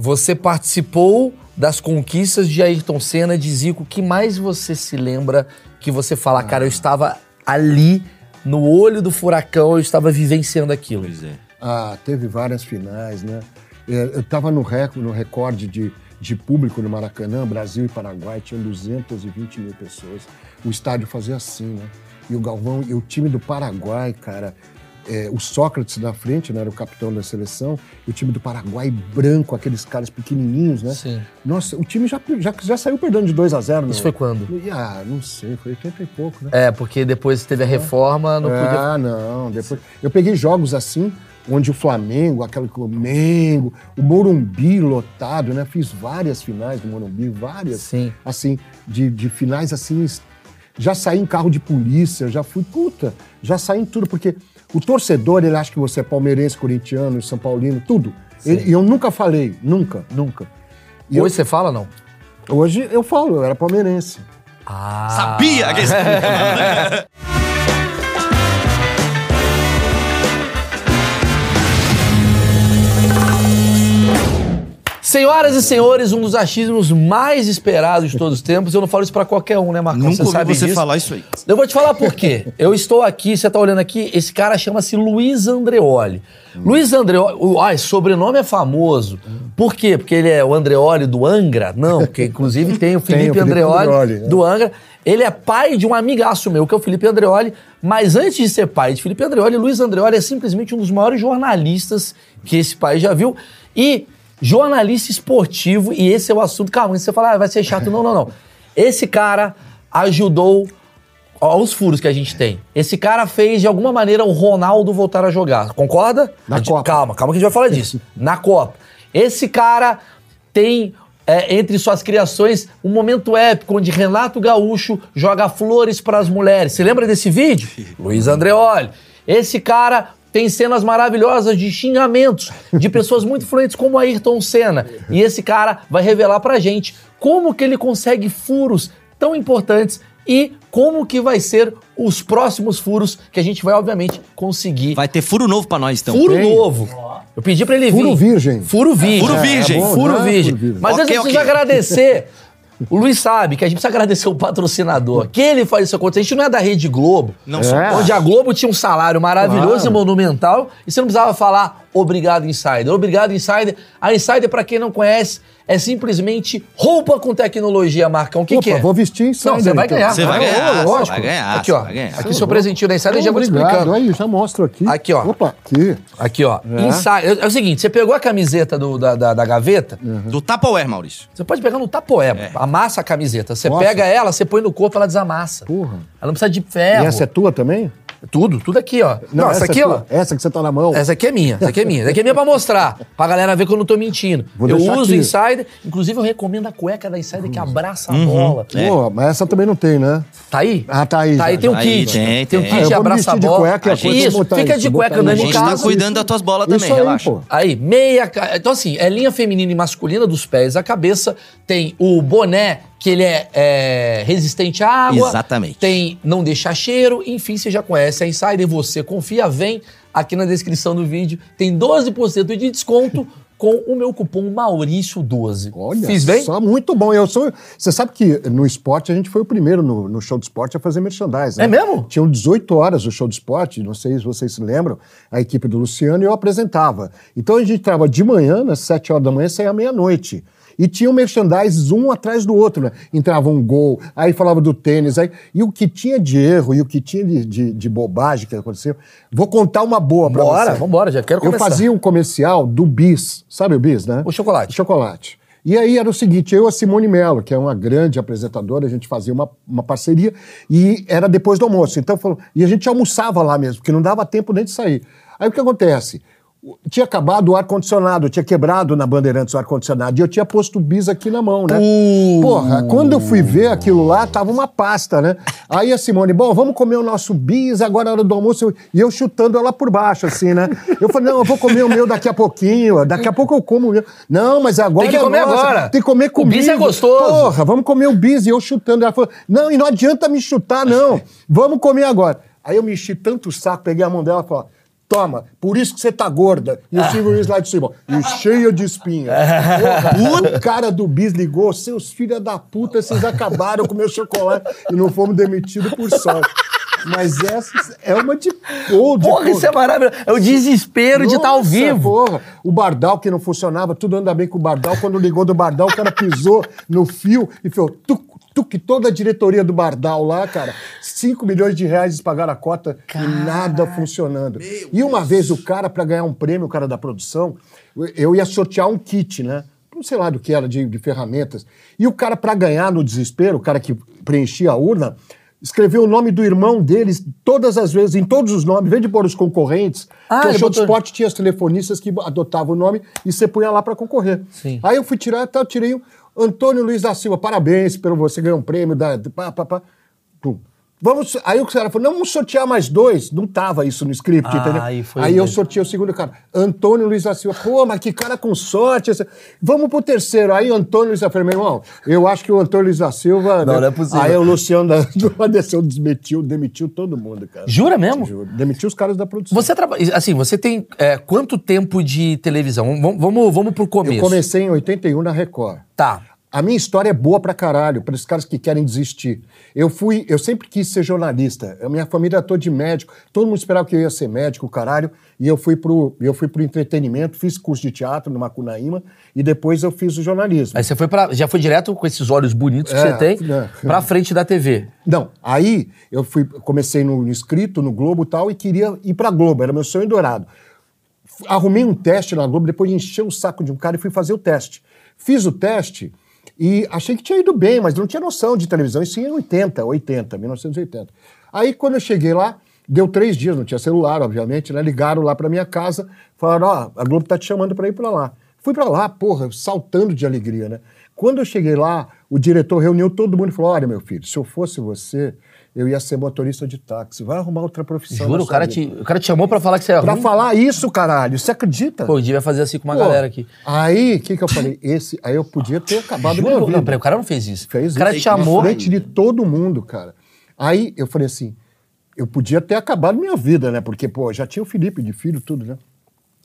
você participou das conquistas de Ayrton Senna, de Zico. O que mais você se lembra que você fala, cara, eu estava ali no olho do furacão, eu estava vivenciando aquilo? Pois é. Ah, teve várias finais, né? É, Eu estava no, rec- no recorde de, de público no Maracanã, Brasil e Paraguai, tinham 220 mil pessoas. O estádio fazia assim, né? E o Galvão, e o time do Paraguai, cara, é, o Sócrates na frente, né, era o capitão da seleção, e o time do Paraguai branco, aqueles caras pequenininhos, né? Sim. Nossa, o time já, já, já saiu perdendo de 2 a 0 Isso foi quando? Ah, não sei, foi 80 e pouco, né? É, porque depois teve a reforma, não podia. Ah, não. Depois... Eu peguei jogos assim, onde o Flamengo, aquele que o Mengo, o Morumbi lotado, né? Fiz várias finais do Morumbi, várias. Sim. Assim, de, de finais assim. Já saí em carro de polícia, já fui, puta, já saí em tudo, porque o torcedor, ele acha que você é palmeirense, corintiano, São Paulino, tudo. Ele- E eu nunca falei, nunca, nunca. E eu- Hoje você fala, não? hoje eu falo, eu era palmeirense. Ah. Sabia que Senhoras e senhores, um dos achismos mais esperados de todos os tempos. Eu não falo isso pra qualquer um, né, Marcão? Nunca ouvi sabe você disso. falar isso aí. Eu vou te falar por quê. Eu estou aqui, você tá olhando aqui, esse cara chama-se Luiz Andreoli. Luiz Andreoli, o- ai, sobrenome é famoso. Por quê? Porque ele é o Andreoli do Angra? Não, porque inclusive tem o Felipe, Felipe Andreoli, Andreoli, é. do Angra. Ele é pai de um amigaço meu, que é o Felipe Andreoli, mas antes de ser pai de Felipe Andreoli, Luiz Andreoli é simplesmente um dos maiores jornalistas que esse país já viu. E jornalista esportivo, e esse é o assunto. Calma, você fala, ah, vai ser chato. Não, não, não. Esse cara ajudou Olha os furos que a gente tem. Esse cara fez, de alguma maneira, o Ronaldo voltar a jogar. Concorda? Na gente- Copa. Calma, calma que a gente vai falar disso. Na Copa. Esse cara tem, é, entre suas criações, um momento épico onde Renato Gaúcho joga flores para as mulheres. Você lembra desse vídeo? Luiz Andreoli. Esse cara tem cenas maravilhosas de xingamentos de pessoas muito influentes como Ayrton Senna. E esse cara vai revelar pra gente como que ele consegue furos tão importantes e como que vai ser os próximos furos que a gente vai, obviamente, conseguir. Vai ter furo novo pra nós, então. Furo Tem. novo. Eu pedi pra ele vir. Furo virgem. Furo virgem. Furo virgem. É bom, Furo virgem. Furo virgem. Mas Ok, antes eu preciso agradecer. O Luiz sabe que a gente precisa agradecer o patrocinador. Que ele faz isso acontecer. A gente não é da Rede Globo. Não. É. Onde a Globo tinha um salário maravilhoso Claro. e monumental. E você não precisava falar obrigado, Insider. Obrigado, Insider. A Insider, pra quem não conhece, é simplesmente roupa com tecnologia, Marcão. O que, Opa, que é? vou vestir Insider, Não, você vai então. ganhar. Você vai Ah, ganhar, você lógico. vai ganhar, Aqui, ó. vai ganhar. Aqui seu presentinho da Insider, eu já vou te explicando. Aí, já mostro aqui. Aqui, ó. Opa, aqui. Aqui, ó. É. Insider. É o seguinte, você pegou a camiseta do- da, da, da gaveta, Do Tupperware, Maurício. você pode pegar no tapoé, amassa a camiseta. Você Nossa. pega ela, você põe no corpo, ela desamassa. Porra. Ela não precisa de ferro. E essa é tua também? Tudo, tudo aqui, ó. Não, essa, aqui, é ó. tua. Essa que você tá na mão. Essa aqui é minha, essa aqui é minha. Essa aqui é minha pra mostrar, pra galera ver que eu não tô mentindo. Vou eu uso aqui. Insider, inclusive eu recomendo a cueca da Insider que abraça a Uhum. bola. Pô, mas essa também não tem, né? Tá aí? Ah, tá aí Tá aí, já, tem um. Aí, kit. tem, um tem. kit Ah, eu de vou me abraça a vestir de bola. cueca, Isso, eu vou botar fica isso, de cueca botar andando isso. A em gente tá casa. cuidando das tuas bolas Isso também, aí, relaxa. pô. Aí, meia. ca- Então, assim, é linha feminina e masculina dos pés à cabeça. Tem o boné, que ele é, é, resistente à água. Exatamente. Tem não deixa cheiro. Enfim, você já conhece a Insider. Você confia, vem aqui na descrição do vídeo. Tem 12% de desconto com o meu cupom Maurício12. Olha, Fiz bem? só muito bom. Eu sou, você sabe que no esporte a gente foi o primeiro no, no show de esporte a fazer merchandising. né? É mesmo? Tinham 18 horas o show de esporte, não sei se vocês se lembram, a equipe do Luciano e eu apresentava. Então a gente entrava de manhã, às 7 horas da manhã, saía meia-noite. E tinha merchandising um atrás do outro, né? Entrava um gol, aí falava do tênis, aí... e o que tinha de erro e o que tinha de, de, de bobagem que aconteceu. Vou contar uma boa pra Bora, você. vambora, já quero Eu começar. fazia um comercial do Bis, sabe o Bis, né? O chocolate. O chocolate. E aí era o seguinte, eu e a Simone Mello, que é uma grande apresentadora, a gente fazia uma, uma parceria e era depois do almoço. Então, falou- e a gente almoçava lá mesmo, porque não dava tempo nem de sair. Aí o que acontece? O- Tinha acabado o ar-condicionado, tinha quebrado na Bandeirantes o ar-condicionado e eu tinha posto o bis aqui na mão, né? Porra, quando eu fui ver aquilo lá, tava uma pasta, né? Aí a Simone, bom, vamos comer o nosso bis agora na hora do almoço. E eu chutando ela por baixo, assim, né? Eu falei, não, eu vou comer o meu daqui a pouquinho, daqui a pouco eu como o meu. Não, mas agora Tem que é comer nossa, agora. Tem que comer O comigo. bis é gostoso. Porra, vamos comer o bis. E eu chutando. Ela falou, não, e não adianta me chutar, não. Vamos comer agora. Aí eu me enchi tanto o saco, peguei a mão dela e falei, Toma, por isso que você tá gorda. E o Silvio Luiz lá de cima, e cheia de espinha. Porra, o cara do bis ligou, seus filhos da puta, vocês acabaram com meu chocolate e não fomos demitidos por sorte. Mas essa é uma de gold. Porra, isso é maravilhoso. É o desespero de estar ao Nossa, vivo. Porra. O Bardal que não funcionava, tudo anda bem com o Bardal. Quando ligou do Bardal, o cara pisou no fio e falou, tuc, tuc, toda a diretoria do Bardal lá, cara, 5 milhões de reais eles pagaram a cota e nada funcionando. E uma vez o cara, para ganhar um prêmio, o cara da produção, eu ia sortear um kit, né? Não sei lá do que era, de, de ferramentas. E o cara, para ganhar no desespero, o cara que preenchia a urna, escreveu o nome do irmão deles todas as vezes, em todos os nomes, em vez de pôr os concorrentes, Ah, o show de botou- esporte tinha os telefonistas que adotavam o nome e você punha lá para concorrer. Sim. Aí eu fui tirar, tá, eu tirei o Antônio Luiz da Silva, parabéns pelo você ganhou um prêmio da pá, pá, pá. Vamos, aí o cara falou, não, vamos sortear mais dois. Não tava isso no script, Ah, entendeu? aí aí eu sorteei o segundo cara, Antônio Luiz da Silva. Pô, mas que cara com sorte. esse- Vamos pro terceiro. Aí Antônio Luiz da Silva, meu irmão, eu acho que o Antônio Luiz da Silva... Não, né? não é possível. Aí o Luciano da, do desceu, desmetiu, demitiu todo mundo, cara. Jura mesmo? Juro. Demitiu os caras da produção. Você trabalha. Assim, você tem é, quanto tempo de televisão? Vamos, vamos, vamos pro começo. Eu comecei em 81 na Record. Tá. A minha história é boa pra caralho, para os caras que querem desistir. Eu fui, eu sempre quis ser jornalista. A minha família toda de médico, todo mundo esperava que eu ia ser médico, caralho, e eu fui pro, eu fui pro entretenimento, fiz curso de teatro no Macunaíma e depois eu fiz o jornalismo. Aí você foi para, já foi direto com esses olhos bonitos que É, você tem é. pra frente da TV. Não, aí eu fui, comecei no, no escrito, no Globo e tal, e queria ir pra Globo, era meu sonho dourado. Arrumei um teste na Globo, depois encheu o saco de um cara e fui fazer o teste. Fiz o teste e achei que tinha ido bem, mas não tinha noção de televisão, isso em 80, 80, 1980. Aí quando eu cheguei lá, deu três dias, não tinha celular, obviamente, né? Ligaram lá pra minha casa, falaram, ó, a Globo tá te chamando pra ir pra lá. Fui pra lá, porra, saltando de alegria, né? Quando eu cheguei lá, o diretor reuniu todo mundo e falou: Olha, meu filho, se eu fosse você, eu ia ser motorista de táxi. Vai arrumar outra profissão. Juro, o cara, vida." te, o cara te chamou pra falar que você é Pra ruim. falar isso, caralho, você acredita? Pô, eu devia fazer assim com uma Pô, galera aqui. Aí, o que, que eu falei? Esse, aí eu podia ter acabado Juro, minha não, vida. peraí, o cara não fez isso. Fez o cara isso te chamou. Na frente de todo mundo, cara. Aí eu falei assim, eu podia ter acabado minha vida, né? Porque, pô, já tinha o Felipe de filho, tudo, né?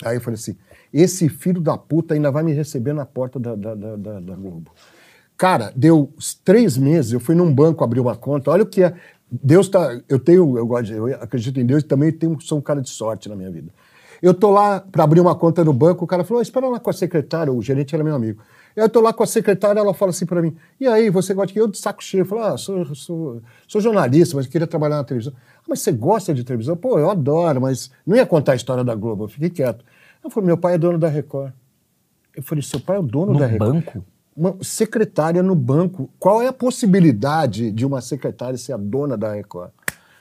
Aí eu falei assim, esse filho da puta ainda vai me receber na porta da, da, da, da- Globo. Cara, deu três meses, eu fui num banco abrir uma conta, olha o que é. Deus tá. Eu tenho, eu gosto, eu acredito em Deus e também tenho, sou um cara de sorte na minha vida. Eu tô lá para abrir uma conta no banco, o cara falou: "Ah, espera lá com a secretária, o gerente era meu amigo. Eu tô lá com a secretária, ela fala assim para mim: e aí, você gosta de quê? Eu de saco cheio. Eu falo: ah, sou, sou, sou jornalista, mas queria trabalhar na televisão. Ah, mas você gosta de televisão? Pô, eu adoro, mas não ia contar a história da Globo, eu fiquei quieto. Eu falei: meu pai é dono da Record. Eu falei: seu pai é o dono No da Record? banco? Uma secretária no banco. Qual é a possibilidade de uma secretária ser a dona da Record?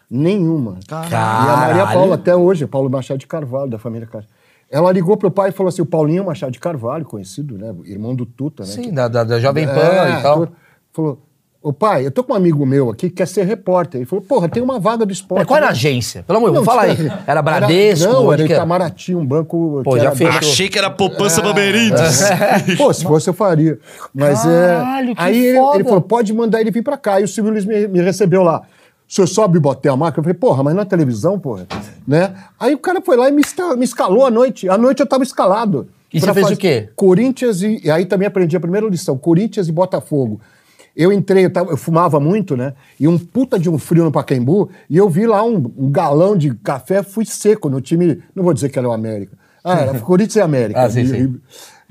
Nenhuma. E a Maria Caralho. Paula, até hoje, Paulo Machado de Carvalho, da família Carvalho. Ela ligou pro pai e falou assim: o Paulinho Machado de Carvalho, conhecido, né? Irmão do Tuta, né? Sim, da, da, da Jovem Pan É, e tal. Falou: Ô pai, eu tô com um amigo meu aqui que quer ser repórter. Ele falou: porra, tem uma vaga do esporte. Peraí, qual era a né? agência? Pelo amor de Deus, Não, fala aí. Era Bradesco? Não, era que era? Itamaraty, um banco. Pô, que já era fechou. Achei que era poupança Bamerindos. Pô, se fosse eu faria. Mas Caralho, é. que Aí ele, ele falou: pode mandar ele vir pra cá. E o Silvio Luiz me, me recebeu lá. O senhor sobe e botei a marca? Eu falei, porra, mas na televisão, porra. Né? Aí o cara foi lá e me, esca- me escalou à noite. À noite eu tava escalado. E você fez fazer o quê? Corinthians e. E aí também aprendi a primeira lição: Corinthians e Botafogo. Eu entrei, eu, tava- eu fumava muito, né? E um puta de um frio no Pacaembu, e eu vi lá um, um galão de café, fui seco no time. Não vou dizer que era o América. Ah, era Corinthians e América. Ah, sim, de- sim.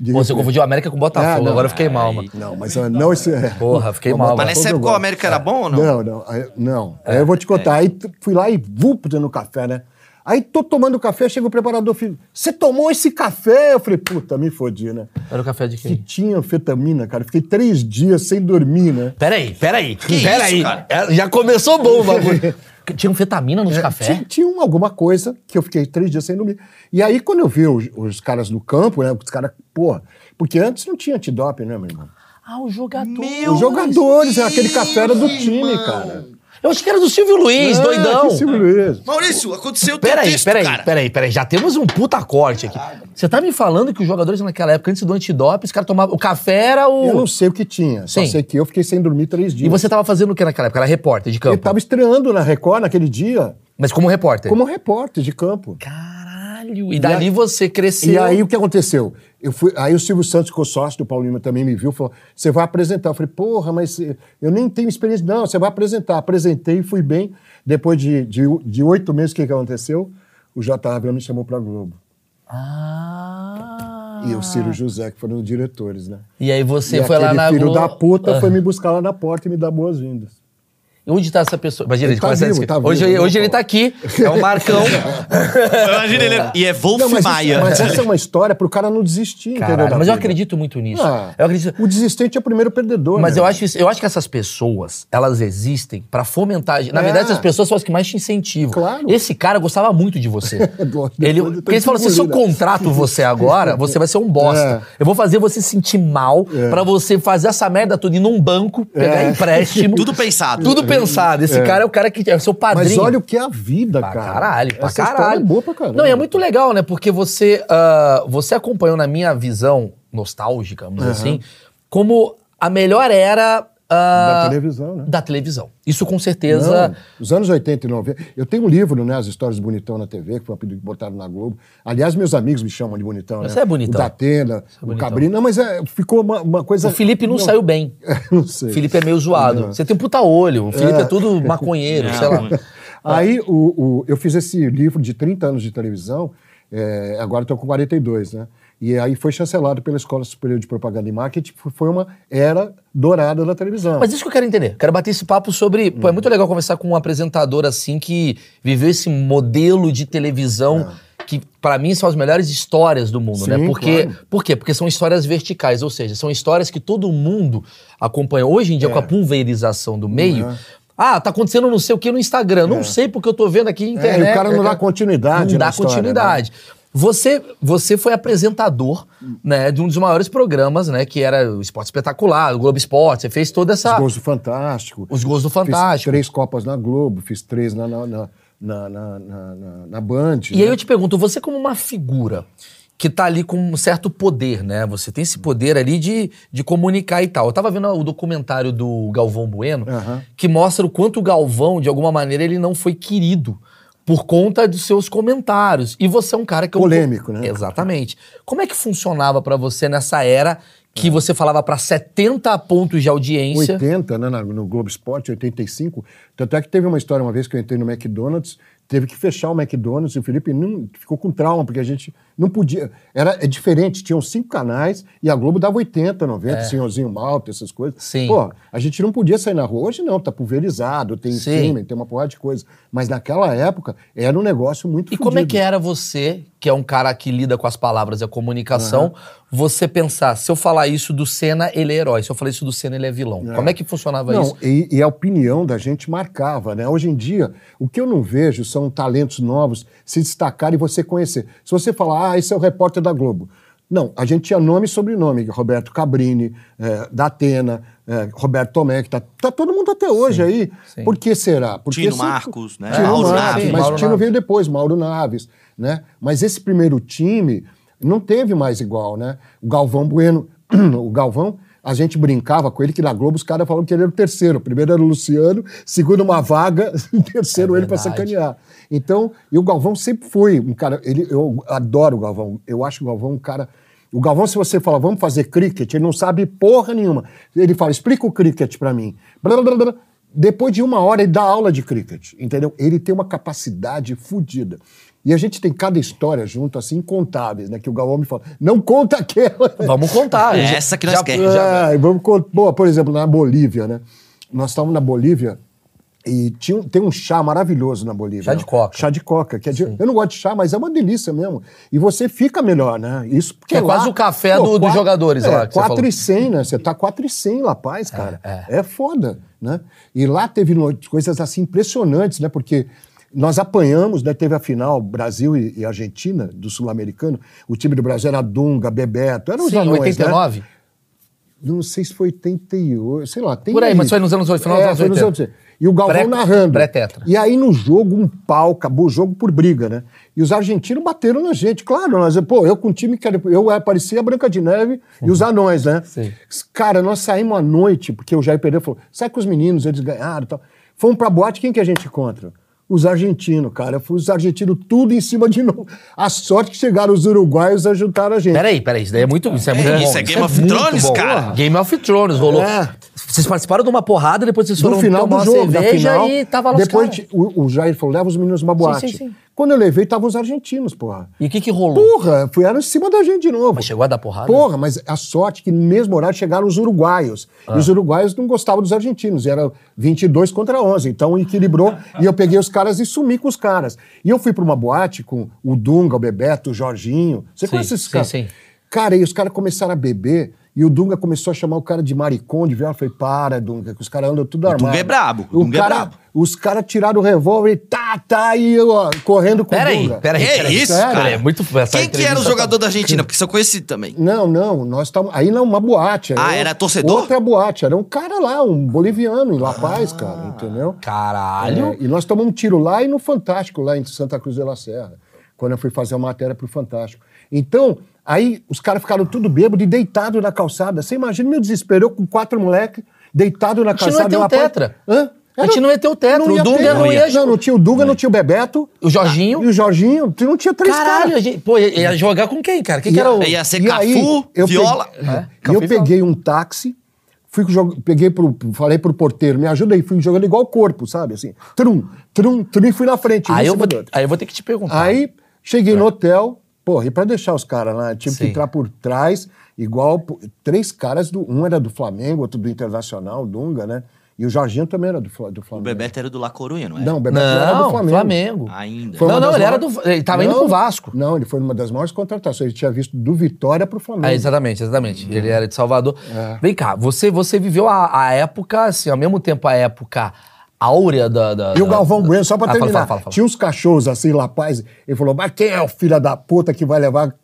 de- Pô, você confundiu América com Botafogo, Ah, não. agora eu fiquei mal, mano. Não, mas não esse. é. Porra, fiquei Não, mal, Botafogo Mas nessa eu época o. América era bom ou não? Não, não. aí- Não. Aí eu vou te contar. Aí t- fui lá e vup no café, né? Aí tô tomando café, chega o preparador, filho, você tomou esse café? Eu falei, puta, me fodi, né? Era o café de Que quem? tinha anfetamina, cara. Fiquei três dias sem dormir, né? Peraí, peraí. Que peraí. isso, cara? É, Já começou bom o bagulho. Tinha anfetamina nos cafés? Tinha, tinha um- alguma coisa que eu fiquei três dias sem dormir. E aí, quando eu vi os, os caras no campo, né? Os caras, porra. Porque antes não tinha antidoping, né, meu irmão? Ah, o jogador. Meu Os jogadores, aquele café era do time, cara. Eu acho que era do Silvio Luiz, Ah, doidão. que Silvio Luiz. Maurício, aconteceu o teu Peraí, texto, peraí, cara. peraí, peraí. Já temos um puta corte aqui. Você tá me falando que os jogadores naquela época, antes do antidoping, os caras tomavam. O café era o. Eu não sei o que tinha, só Sim. sei que eu fiquei sem dormir três dias. E você tava fazendo o que naquela época? Era repórter de campo. Ele tava estreando na Record naquele dia, Mas como repórter. como repórter de campo. Caralho. Caralho! E dali aí- você cresceu. E aí o que aconteceu? Eu fui, aí o Silvio Santos, que é o sócio do Paulinho, também me viu, falou: você vai apresentar. Eu falei, porra, mas eu nem tenho experiência. Não, você vai apresentar. Apresentei, fui bem. Depois de, de, de oito meses, o que, que aconteceu? O J. Abrão me chamou pra Globo. Ah! E o Ciro José, que foram os diretores, né? E aí você e foi lá na filho Globo- da puta Ah. foi me buscar lá na porta e me dar boas-vindas. Onde tá essa pessoa? Imagina, Ele ele tá começa a vivo, dizer- tá hoje, vivo, hoje ele tá aqui, é o Marcão. Imagina ele. E é Wolf Não, mas, Maia. isso, mas essa é uma história pro cara não desistir, entendeu? Caralho, da mas eu acredito muito nisso. Ah, eu acredito. O desistente é o primeiro perdedor. Mas né? eu acho, isso- eu acho que essas pessoas, elas existem pra fomentar. Na É. verdade, essas pessoas são as que mais te incentivam. Claro. Esse cara gostava muito de você. Depois ele, porque ele falou assim: se eu contrato você agora, você vai ser um bosta. É. Eu vou fazer você se sentir mal pra você fazer essa merda toda ir num banco, pegar É. empréstimo. Tudo pensado. Tudo pensado. Esse cara é o cara que é o seu padrinho. Mas olha o que é a vida, Pra cara. caralho, pra Essa história caralho. é boa pra caralho. Não, e é muito legal, né? Porque você, ah, você acompanhou na minha visão nostálgica, vamos dizer assim, como a melhor era Da televisão, né? da televisão. Isso com certeza. Não, os anos 80 e 90. Eu tenho um livro, né? As histórias do Bonitão na TV, que foi um pedido que botaram na Globo. Aliás, meus amigos me chamam de Bonitão, né? Você é bonitão. O Datena, o bonitão. Cabrinho. Não, mas é, ficou uma, uma coisa. O Felipe não, saiu bem. não sei. O Felipe é meio zoado. Você tem um puta olho. O Felipe é, tudo maconheiro, sei lá. Aí o, o- eu fiz esse livro de 30 anos de televisão, é, agora estou com 42, né? E aí foi chancelado pela Escola Superior de Propaganda e Marketing, foi uma era dourada da televisão. Mas isso que eu quero entender. Quero bater esse papo sobre. Pô, é muito legal conversar com um apresentador assim que viveu esse modelo de televisão que, pra mim, são as melhores histórias do mundo, né? Sim, Porque, claro. Por quê? Porque são histórias verticais, ou seja, são histórias que todo mundo acompanha. Hoje em dia, É. com a pulverização do meio. Uhum. Ah, tá acontecendo não sei o que no Instagram. Não sei porque eu tô vendo aqui na É, internet. e o cara não dá continuidade Não dá história, né? Você, você foi apresentador né, de um dos maiores programas, né? Que era o Esporte Espetacular, o Globo Esporte. Você fez toda essa. Os gols do Fantástico. Os gols do Fiz Fantástico. três Copas na Globo, fiz três na, na, na, na, na, na- na- Band. E né? aí eu te pergunto, você como uma figura que tá ali com um certo poder, né? Você tem esse poder ali de, de comunicar e tal. Eu tava vendo o documentário do Galvão Bueno, que mostra o quanto o Galvão, de alguma maneira, ele não foi querido por conta dos seus comentários. E você é um cara que... Polêmico, né? Exatamente. Como é que funcionava pra você nessa era que você falava pra 70 pontos de audiência? 80, né, no Globo Esporte, 85. Tanto é que teve uma história uma vez que eu entrei no McDonald's, teve que fechar o McDonald's e o Felipe não, ficou com trauma, porque a gente não podia. Era, é diferente, tinham cinco canais e a Globo dava 80, 90, Senhorzinho Malta, essas coisas. É. Sim. Pô, a gente não podia sair na rua. Hoje não, tá pulverizado, tem Sim. streaming, tem uma porrada de coisa. Mas naquela época era um negócio muito E como é fudido. que era você, que é um cara que lida com as palavras e a comunicação, você pensar, se eu falar isso do Senna, ele é herói, se eu falar isso do Senna, ele é vilão. Como é que funcionava Não, isso? e, e a opinião da gente marcava, né? Hoje em dia, o que eu não vejo são talentos novos se destacarem e você conhecer. Se você falar, ah, esse é o repórter da Globo. Não, a gente tinha nome e sobrenome, Roberto Cabrini, é, da Atena, é, Roberto Tomé, que tá, tá todo mundo até hoje aí. sim. Por que será? Porque Tino sempre- Marcos, né? Tino Mauro Marcos, Naves. mas Mauro o Tino Naves. veio depois, Mauro Naves, né? Mas esse primeiro time não teve mais igual, né? O Galvão Bueno, o Galvão, a gente brincava com ele que na Globo os caras falavam que ele era o terceiro. O primeiro era o Luciano, segundo uma vaga, terceiro É ele para sacanear. Então, e o Galvão sempre foi um cara, ele, eu adoro o Galvão. Eu acho o Galvão um cara o Galvão, se você falar, vamos fazer cricket, ele não sabe porra nenhuma. Ele fala, explica o cricket pra mim. Blá, blá, blá. Depois de uma hora, ele dá aula de cricket, entendeu? Ele tem uma capacidade fodida. E a gente tem cada história junto, assim, incontáveis, né? Que o Galvão me fala, não conta aquela. Vamos contar. É Já- essa que nós queremos. já- É, vamos contar. Boa, por exemplo, na Bolívia, né? Nós estávamos na Bolívia e tinha, tem um chá maravilhoso na Bolívia. Chá de coca. Chá de coca. Que é de- eu não gosto de chá, mas é uma delícia mesmo. E você fica melhor, né? Isso porque Que é quase o café do- dos quatro- jogadores é, lá que você 4 falou. e 100, né? Você tá 4 e 100 La Paz, cara. é. É, foda, né? E lá teve coisas assim impressionantes, né? Porque nós apanhamos, né? Teve a final Brasil e, e Argentina do Sul-Americano. O time do Brasil era Dunga, Bebeto, eram os Sim, anões, né? 89? Não sei se foi 88, sei lá. Por aí, mas foi nos anos- final dos é, anos foi nos 80. anos 80. E o Galvão Pré- narrando. pré-tetra. E aí no jogo, um pau, acabou o jogo por briga, né? E os argentinos bateram na gente. Claro, nós, pô, eu com o time que era, eu era- parecia a Branca de Neve e os anões, né? Sim. Cara, nós saímos à noite, porque o Jair Pereira falou: sai com os meninos, eles ganharam e tal. Fomos pra boate, quem que a gente encontra? Os argentinos, cara. Fui os argentinos tudo em cima de novo. A sorte que chegaram os uruguaios ajudaram a gente. Peraí, peraí, isso daí é muito, isso é muito É, bom. isso é Game of muito Thrones, cara. Game of Thrones, rolou. É. Vocês participaram de uma porrada, depois vocês foram no final tomar do uma jogo, cerveja final, e tava lá depois o, o Jair falou, leva os meninos numa boate. sim, sim. Quando eu levei, estavam os argentinos, porra. E o que que rolou? Porra, fui em cima da gente de novo. Mas chegou a dar porrada? Porra, mas a sorte que no mesmo horário chegaram os uruguaios. Ah. E os uruguaios não gostavam dos argentinos. Era 22 contra 11. Então equilibrou. e eu peguei os caras e sumi com os caras. E eu fui pra uma boate com o Dunga, o Bebeto, o Jorginho. Você Sim, conhece esses sim, caras? sim. Cara, e os caras começaram a beber. E o Dunga começou a chamar o cara de maricão, de viola. Eu falei, para, Dunga, que os caras andam tudo armado. Dunga é brabo, o O Dunga é cara, brabo. Os caras tiraram o revólver e tá, tá, e eu, ó, correndo com Peraí, o Dunga. peraí, Que peraí. isso, sério? cara? É muito essa Quem que era o entrevista jogador da Argentina? Porque só conheci também. Não, não, nós estávamos. Aí não, uma boate. Ah, era torcedor? Outra boate. Era um cara lá, um boliviano em La Paz, cara, entendeu? Caralho. É, e nós tomamos um tiro lá e no Fantástico, lá em Santa Cruz de la Serra, quando eu fui fazer a matéria pro Fantástico. Então, aí os caras ficaram tudo bêbado e deitado na calçada. Você imagina meu desespero, eu com quatro moleques, deitado na gente não ia calçada. ter o tetra. Hã? A gente não ia ter o tetra, o Dunga ter. não ia- Não, não tinha o Dunga, não tinha o Bebeto. O Jorginho. E o Jorginho, tu não tinha três Caralho, caras. a gente, pô, ia ia jogar com quem, cara? Quem que E era o... a- Ia ser e Cafu, aí, eu Viola. peguei- É, e Cafu eu Viola. peguei um táxi, fui jog- peguei pro, falei pro porteiro, me ajuda aí, fui jogando igual corpo, sabe? Assim, trum, trum, trum, e fui na frente. Aí eu, vou, aí eu vou ter que te perguntar. Aí cheguei no hotel, porra, e pra deixar os caras lá, tive Sim. que entrar por trás, igual três caras, do, um era do Flamengo, outro do Internacional, Dunga, né? E o Jorginho também era do, do O Flamengo. Bebeto era do La Corunha, não é? Não, o Bebeto era do Não, Flamengo. Flamengo. Ainda. Foi Não, não, ele era maiores- do- ele tava indo pro Vasco. Não, ele foi uma das maiores contratações. Ele tinha visto do Vitória pro Flamengo. É, exatamente, exatamente. Ele era de Salvador. É. Vem cá, você, você viveu a, a época, assim, ao mesmo tempo a época áurea da... da E o Galvão da- Bueno, só pra Ah, terminar, fala, fala, fala. tinha uns cachorros assim, La Paz, ele falou, mas quem é o filho da puta que vai levar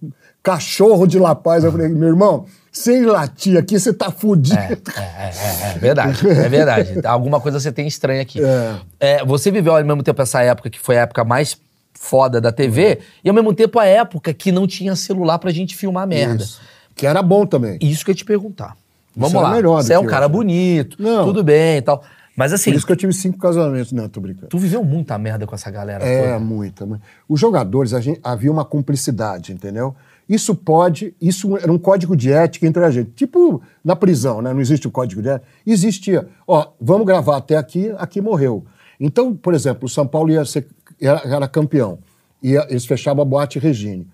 cachorro de La Paz? Eu falei, meu irmão, sem latir aqui, você tá fudido. É, é, é verdade, é verdade. Alguma coisa você tem estranha aqui. É. É, você viveu ao mesmo tempo essa época que foi a época mais foda da TV e ao mesmo tempo a época que não tinha celular pra gente filmar merda. Isso. Que era bom também. Isso que eu ia te perguntar. Vamos era lá. melhor Você é um cara hoje. bonito, Não. tudo bem e tal. Mas assim, Por isso que eu tive cinco casamentos. Não, tô brincando. tu viveu muita merda com essa galera É, toda. muita. mu- Os jogadores, gente, havia uma cumplicidade, entendeu? Isso pode, isso era um código de ética entre a gente. Tipo na prisão, né? Não existe o código de ética. Existia, ó, vamos gravar até aqui, aqui morreu. Então, por exemplo, o São Paulo ia ser, era, era campeão. Ia, eles fechavam a boate Regine.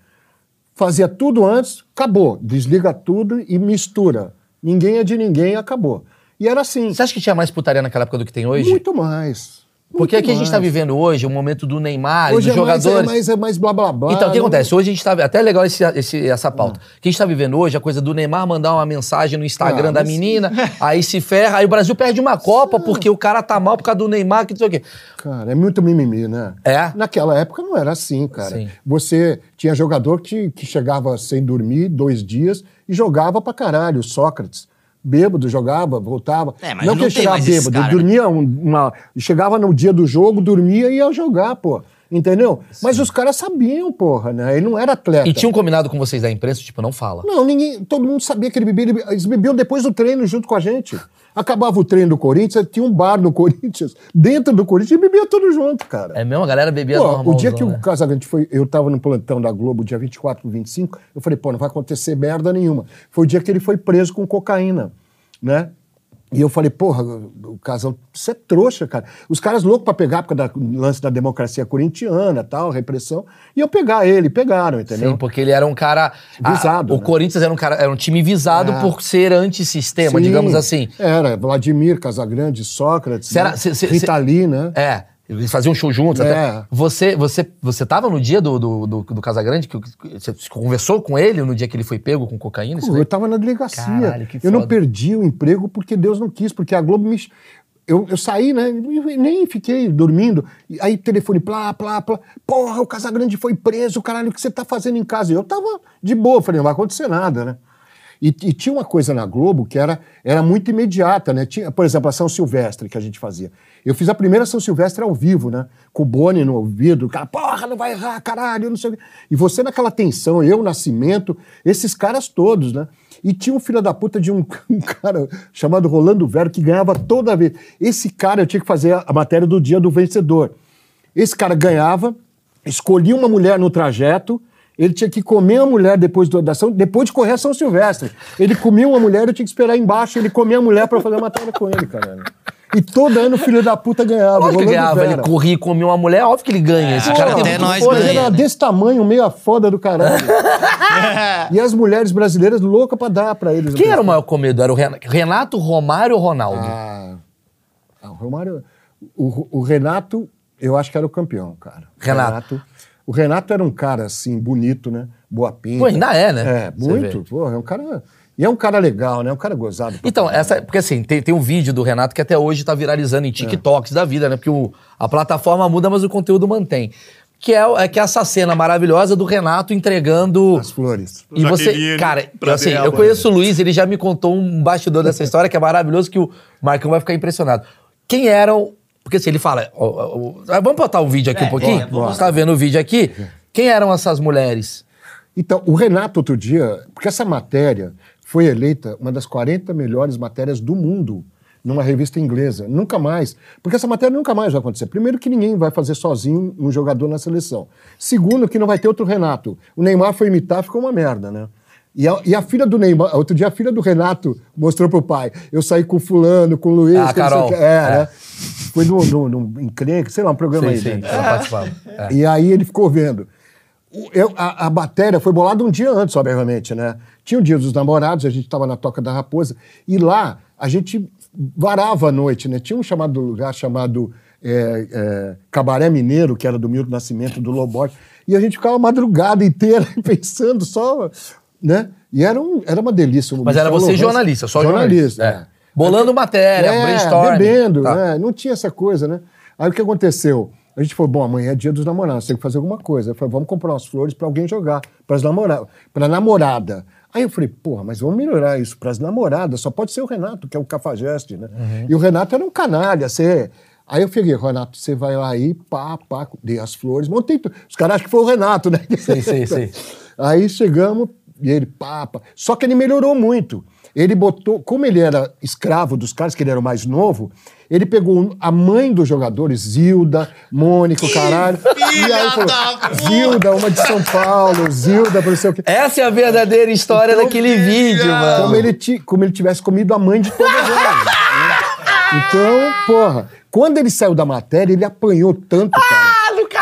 Fazia tudo antes, acabou. Desliga tudo e mistura. Ninguém é de ninguém, acabou. E era assim. Você acha que tinha mais putaria naquela época do que tem hoje? Muito mais. Porque aqui a gente tá mais. vivendo hoje o momento do Neymar Hoje dos é mais, jogadores. é mais, é mais blá blá blá. Então, o que acontece? Hoje a gente tá. Até é legal esse, esse- essa pauta. O que a gente tá vivendo hoje, a coisa do Neymar mandar uma mensagem no Instagram Ah, da menina, aí se ferra, aí o Brasil perde uma Copa porque o cara tá mal por causa do Neymar, que não sei o quê. Cara, é muito mimimi, né? É? Naquela época não era assim, cara. Sim. Você tinha jogador que, que chegava sem dormir dois dias e jogava pra caralho. Sócrates. Bêbado, jogava, voltava. É, mas não não que chegava bêbado, cara, né? dormia um- uma. Chegava no dia do jogo, dormia e ia jogar, pô. Entendeu? Mas os caras sabiam, porra, né? Ele não era atleta. E tinha um combinado com vocês da imprensa, tipo, não fala. Não, ninguém. Todo mundo sabia que ele bebia. ele- Eles bebiam depois do treino junto com a gente. Acabava o treino do Corinthians, tinha um bar no Corinthians, dentro do Corinthians, e bebia tudo junto, cara. É mesmo? A galera bebia Pô, normal. o dia que né? o Casagrande foi, eu tava no plantão da Globo, dia 24 pro 25, eu falei, pô, não vai acontecer merda nenhuma. Foi o dia que ele foi preso com cocaína, né? E eu falei, porra, o Casal, você é trouxa, cara. Os caras loucos pra pegar, por causa do lance da democracia corintiana, tal, repressão, e eu pegar ele, pegaram, entendeu? Sim, porque ele era um cara. a- Visado, o né? Corinthians era um cara, era um time visado É. por ser antissistema, Sim, digamos assim. Era, Vladimir, Casagrande, Sócrates, Será- né? cê- cê- Rita Lee, né? É. Eles faziam show juntos. É. Até. Você, você, você tava no dia do, do, do, do Casagrande? Que, que- você conversou com ele no dia que ele foi pego com cocaína? Pô, eu tava na delegacia. Caralho, que eu não perdi o emprego porque Deus não quis, porque a Globo me. Eu, eu saí, né? Nem fiquei dormindo. Aí, telefone, plá, plá, plá. Porra, o Casagrande foi preso, caralho, o que você tá fazendo em casa? E eu tava de boa, falei, não vai acontecer nada, né? E, e tinha uma coisa na Globo que era, era muito imediata, né? Tinha, por exemplo, a São Silvestre que a gente fazia. Eu fiz a primeira São Silvestre ao vivo, né? Com o Boni no ouvido, cara, porra, não vai errar, caralho, não sei o quê. E você naquela tensão, eu, Nascimento, esses caras todos, né? E tinha um filho da puta de um, um cara chamado Rolando Vero que ganhava toda vez. Esse cara eu tinha que fazer a, matéria do dia do vencedor. Esse cara ganhava, escolhia uma mulher no trajeto, ele tinha que comer a mulher depois do- da depois de correr a São Silvestre. Ele comia uma mulher, eu tinha que esperar embaixo, ele comia a mulher pra fazer a matéria com ele, cara. E todo ano o filho da puta ganhava. Lógico que Rolando ganhava, ele corria e comia uma mulher, óbvio que ele ganha. Esse Pô, cara tem até nós. Ele ganha, era né? desse tamanho, meio a foda do caralho. e as mulheres brasileiras loucas pra dar pra eles. Quem era o maior comedor? Era o Ren- Renato, Romário ou Ronaldo? Ah, ah, o Romário. O, o Renato, eu acho que era o campeão, cara. Renato. O Renato era um cara, assim, bonito, né? Boa pinta. Pô, ainda é, né? É, muito. Pô, é um cara. E é um cara legal, né? Um cara gozado. Então, caralho. essa, porque assim, tem, tem um vídeo do Renato que até hoje tá viralizando É. em TikToks da vida, né? Porque o- a plataforma muda, mas o conteúdo mantém. Que é, é que é essa cena maravilhosa do Renato entregando. As flores. E você, cara, assim, eu conheço o Luiz, ele já me contou um bastidor dessa história que é maravilhoso, que o Marcão vai ficar impressionado. Quem eram. Porque assim, ele fala. ó, ó, ó, vamos botar o vídeo aqui um pouquinho? bora, bora. Você tá vendo o vídeo aqui? Quem eram essas mulheres? Então, o Renato, outro dia, porque essa matéria foi eleita uma das 40 melhores matérias do mundo numa revista inglesa. Nunca mais. Porque essa matéria nunca mais vai acontecer. Primeiro, que ninguém vai fazer sozinho um jogador na seleção. Segundo, que não vai ter outro Renato. O Neymar foi imitar, ficou uma merda, né? E a, e a filha do Neymar, outro dia a filha do Renato mostrou pro pai: eu saí com o fulano, com o Luiz, Ah, Carol. quê. É, É. né? Foi num, num, num encrenque, sei lá, um programa aí. Sim, sim, dentro. ela participava. É. E aí ele ficou vendo. Eu- a, a matéria foi bolada um dia antes, obviamente, né? Tinha o dia dos namorados, a gente estava na Toca da Raposa, e lá a gente varava à noite, né? Tinha um chamado lugar chamado é, é, Cabaré Mineiro, que era do Milton Nascimento, do Lobói, e a gente ficava a madrugada inteira pensando só, né? E era, um, era uma delícia. Mas era você Lourenço. jornalista, só jornalista. jornalista. É. Bolando matéria, É, brainstorming. bebendo, Tá. né? Não tinha essa coisa, né? Aí o que aconteceu? A gente falou, bom, amanhã é dia dos namorados, tem que fazer alguma coisa. Eu falei, vamos comprar umas flores pra alguém jogar, pras namora namorada. Aí eu falei, porra, mas vamos melhorar isso pras namoradas, só pode ser o Renato, que é o cafajeste, né? Uhum. E o Renato era um canalha, você... Aí eu peguei, Renato, você vai lá aí, pá, pá, dei as flores, montei tudo. Os caras acham que foi o Renato, né? Sim, sim, sim. Aí chegamos e ele, papa. Só que ele melhorou muito. Ele botou, como ele era escravo dos caras, que ele era o mais novo, ele pegou a mãe dos jogadores, Zilda, Mônica, o caralho. e aí falou! Zilda, uma de São Paulo, Zilda, não sei o quê. Essa é a verdadeira história daquele vídeo, mano. Como ele, como ele tivesse comido a mãe de todas elas. né? Então, porra, quando ele saiu da matéria, ele apanhou tanto, cara.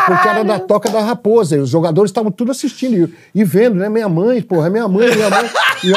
Porque era da Toca da Raposa. E os jogadores estavam tudo assistindo e, e vendo, né? Minha mãe, porra, minha mãe, minha mãe. E ó,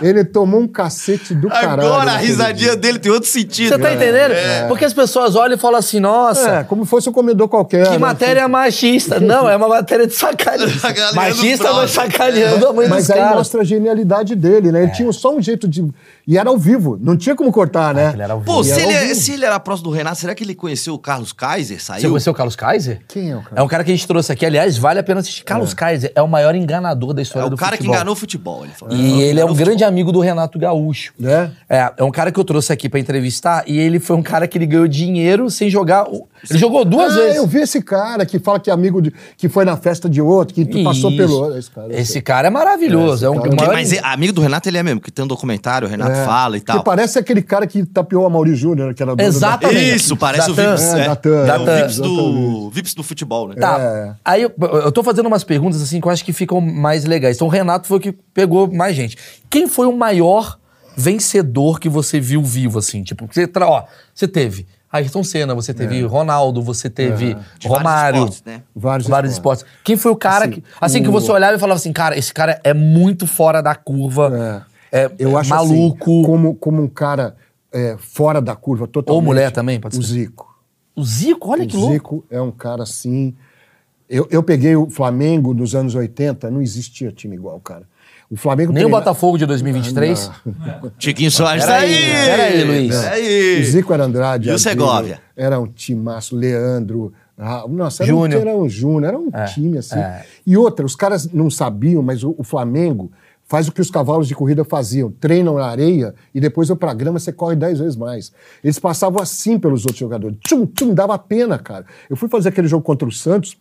ele tomou um cacete do caralho. Agora a risadinha dia. dele tem outro sentido. Você tá né? entendendo? Porque as pessoas olham e falam assim, nossa, É, como fosse um comedor qualquer. que né? matéria machista. Não, é uma matéria de sacanagem. Machista, mas sacaneando a mãe Mas aí caras. mostra a genialidade dele, né? Ele tinha só um jeito de. E era ao vivo, não tinha como cortar, né? Ele era ao vivo. Pô, se era ele, ao é- vivo. se ele era próximo do Renato, será que ele conheceu o Carlos Kaiser? Você Saiu? conheceu o Carlos Kaiser? Quem é o cara? É um cara que a gente trouxe aqui. Aliás, vale a pena assistir. Carlos Kaiser é o maior enganador da É história o do cara que futebol. enganou o futebol. Ele falou. E ele é um grande amigo do Renato Gaúcho. É? É, é um cara que eu trouxe aqui pra entrevistar e ele foi um cara que ele ganhou dinheiro sem jogar. o- Ele jogou duas ah, vezes. eu vi esse cara que fala que é amigo de. que foi na festa de outro, que tu passou Isso. pelo. Esse cara. Esse cara é maravilhoso. É, É, um o cara- maior... Mas é, amigo do Renato ele é mesmo, que tem um documentário, o É. fala e Que tal. parece aquele cara que tapeou a Mauri Júnior, que era da- Exatamente. Isso, parece o. Vips. É, É, Datan. É o. Vips do, Vips do futebol, né? Tá. É. Aí eu, eu tô fazendo umas perguntas assim que eu acho que ficam mais legais. Então o Renato foi o que pegou mais gente. Quem foi o maior vencedor que você viu vivo, assim? Tipo, você, tra- ó, você teve Ayrton Senna, você teve Ronaldo, você teve vários Romário. esportes, né? Vários, Vários esportes. Quem foi o cara Assim, que. Assim que o- você olhava e falava assim, cara, esse cara é muito fora da curva. É, Eu é acho maluco. assim, como, como um cara é, fora da curva totalmente. Ou mulher também, pode O ser. Zico. O Zico, olha que o louco. Zico é um cara assim. Eu, eu peguei o Flamengo nos anos 80, não existia time igual, cara. O Flamengo Nem o treina- Botafogo de 2023. Tiquinho Soares, tá aí, Luiz. Tá O! Zico era Andrade. E o Segovia? Era um timaço, Leandro. Nossa, era Júnior. um, era um Júnior, era um É, time assim. é. E outra, os caras não sabiam, mas o, o Flamengo faz o que os cavalos de corrida faziam: treinam na areia e depois eu pra grama você corre dez vezes mais. Eles passavam assim pelos outros jogadores. Tchum, tchum, dava pena, cara. Eu fui fazer aquele jogo contra o Santos.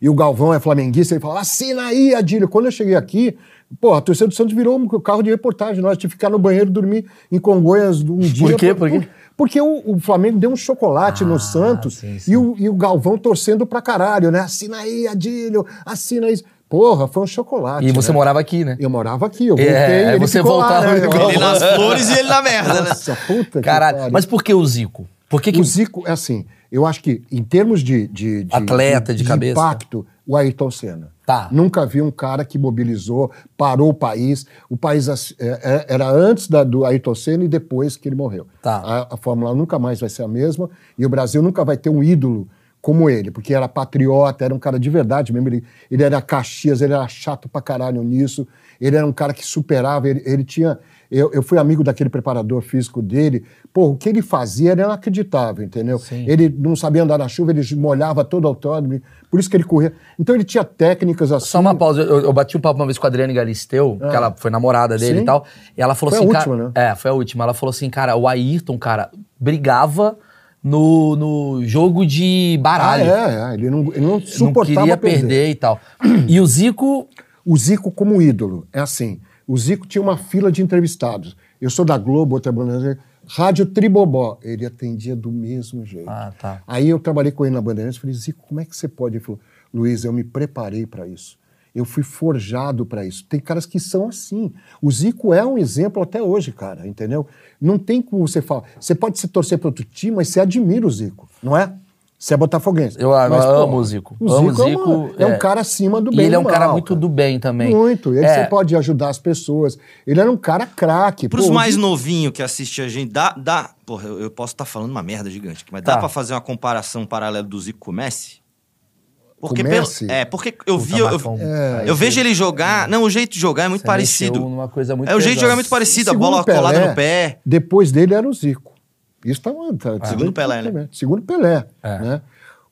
E o Galvão é flamenguista, ele fala, assina aí, Adílio. Quando eu cheguei aqui, pô, a torcida do Santos virou um carro de reportagem. Nós tivemos que ficar no banheiro, dormir em Congonhas um dia. quê? Por quê? Porque o, o Flamengo deu um chocolate Ah, no Santos sim, sim. E, o, e o Galvão torcendo pra caralho, né? Assina aí, Adílio, assina isso. Porra, foi um chocolate. E você né? morava aqui, né? Eu morava aqui, eu É, voltei, ele você ficou voltava, lá, né? ele nas flores e ele na merda, né? Nossa, puta que Caralho. pariu. Mas por que o Zico? Por que, que O Zico, é assim, eu acho que em termos de, de, de- Atleta, de cabeça. impacto, o Ayrton Senna. Tá. Nunca vi um cara que mobilizou, parou o país. O país assim, é, é, era antes da- do Ayrton Senna e depois que ele morreu. Tá. A, a Fórmula 1 nunca mais vai ser a mesma e o Brasil nunca vai ter um ídolo como ele, porque era patriota, era um cara de verdade mesmo. Ele, ele era Caxias, ele era chato pra caralho nisso. Ele era um cara que superava, ele, ele tinha. Eu, eu fui amigo daquele preparador físico dele. Pô, o que ele fazia era inacreditável, entendeu? Sim. Ele não sabia andar na chuva, ele molhava todo o autódromo, por isso que ele corria. Então ele tinha técnicas assim. Só uma pausa. Eu, eu bati um papo uma vez com a Adriane Galisteu, que ela foi namorada dele Sim. e tal. E ela falou Foi a assim, última, cara. né? É, foi a última. Ela falou assim, cara, o Ayrton, cara, brigava no, no jogo de Ah, baralho. é, é, ele não, ele não Não suportava queria perder. perder e tal. E o Zico. O Zico como ídolo, é assim, o Zico tinha uma fila de entrevistados. Eu sou da Globo, outra Bandeirantes, Rádio Tribobó. Ele atendia do mesmo jeito. Ah, tá. Aí eu trabalhei com ele na Bandeirantes e falei, Zico, como é que você pode? Ele falou, Luiz, eu me preparei para isso. Eu fui forjado para isso. Tem caras que são assim. O Zico é um exemplo até hoje, cara, entendeu? Não tem como você falar. Você pode se torcer para outro time, mas você admira o Zico, não é? Você é botafoguense. Eu, eu Mas, pô, amo o Zico. O Zico, é, uma- Zico. é um cara acima do E bem ele é um e do cara mal, muito do bem também. Muito. Ele É. você pode ajudar as pessoas. Ele era um cara craque. Pros pô, o mais Zico- novinhos que assistem a gente, dá. dá porra, eu, eu posso estar falando uma merda gigante aqui, mas Tá. dá pra fazer uma comparação paralela do Zico com o Messi? Porque pelo- é, porque eu Puta, vi. Eu, eu, aí eu vejo ele jogar. Não, o jeito de jogar é muito você parecido. numa coisa muito é, o jeito de jogar é muito parecido, a Segundo bola Pelé, colada no pé. Depois dele era o Zico. Isso tá, tá Ah. Segundo Pelé, né? Segundo Pelé. É. Né?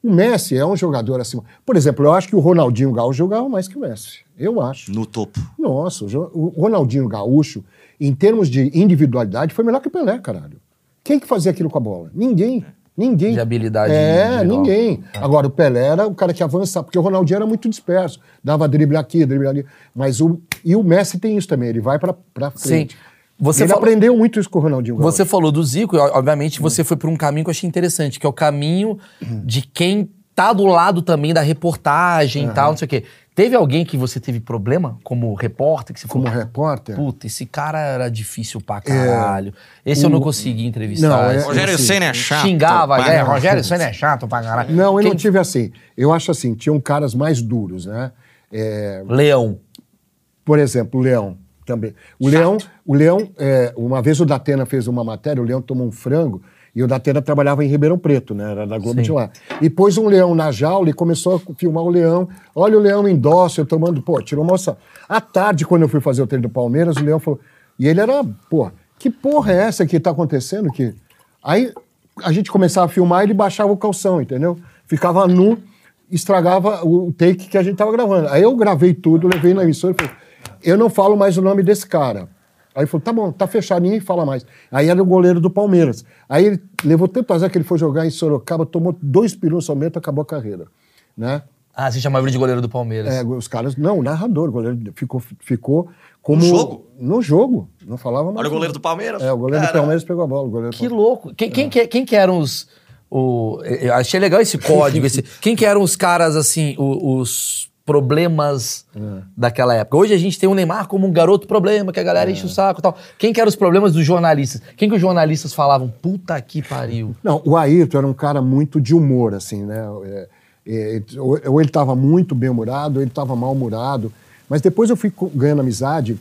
O Messi é um jogador acima. Por exemplo, eu acho que o Ronaldinho Gaúcho jogava mais que o Messi. Eu acho. No topo. Nossa, o Ronaldinho Gaúcho, em termos de individualidade, foi melhor que o Pelé, caralho. Quem que fazia aquilo com a bola? Ninguém. Ninguém. De habilidade É, individual. ninguém. Agora, o Pelé era o cara que avançava, porque o Ronaldinho era muito disperso. Dava drible aqui, drible ali. Mas o. E o Messi tem isso também, ele vai pra, pra frente. Sim. Você ele falou- aprendeu muito isso com o Ronaldinho Gaúcho. Você falou do Zico, e obviamente você foi por um caminho que eu achei interessante, que é o caminho de quem tá do lado também da reportagem e tal, não sei o quê. Teve alguém que você teve problema como repórter? Que você Como falou, repórter. puta, esse cara era difícil pra caralho. esse eu não consegui entrevistar. Não, é- Rogério. Senna é chato. Xingava, é, Rogério, não é chato pra caralho. Não, eu Quem- não tive assim. Eu acho assim, tinham caras mais duros, né? É, Leão. Por exemplo, o Leão também. O Leão, o Leão é, uma vez o Datena fez uma matéria, o Leão tomou um frango e o Datena trabalhava em Ribeirão Preto, né? Era da Globo Sim. de lá. E pôs um leão na jaula e começou a filmar o leão. Olha o leão em dócil, tomando, pô, tirou uma moça. À tarde, quando eu fui fazer o treino do Palmeiras, o leão falou. E ele era, pô, que porra é essa que tá acontecendo? Que... Aí a gente começava a filmar ele baixava o calção, entendeu? Ficava nu, estragava o take que a gente tava gravando. Aí eu gravei tudo, levei na emissora e falei, eu não falo mais o nome desse cara. Aí ele falou, tá bom, tá fechado, ninguém fala mais. Aí era o goleiro do Palmeiras. Aí ele levou tanto azar que ele foi jogar em Sorocaba, tomou dois pirus somente, acabou a carreira. Né? Ah, você chamava ele de goleiro do Palmeiras. É, os caras, não, o narrador, o goleiro ficou, ficou como... No jogo? No jogo, não falava mais. Olha o goleiro do Palmeiras. É, o goleiro do Cara, Palmeiras pegou a bola. O goleiro do Que louco. Quem, quem, que, quem que eram os. O, eu achei legal esse código. esse, quem que eram os caras, assim, os problemas daquela época? Hoje a gente tem o Neymar como um garoto problema, que a galera enche o saco e tal. Quem que eram os problemas dos jornalistas? Quem que os jornalistas falavam? Puta que pariu. Não, o Ayrton era um cara muito de humor, assim, né? É, é, ou ele estava muito bem-humorado, ou ele estava mal-humorado. Mas depois eu fui ganhando amizade.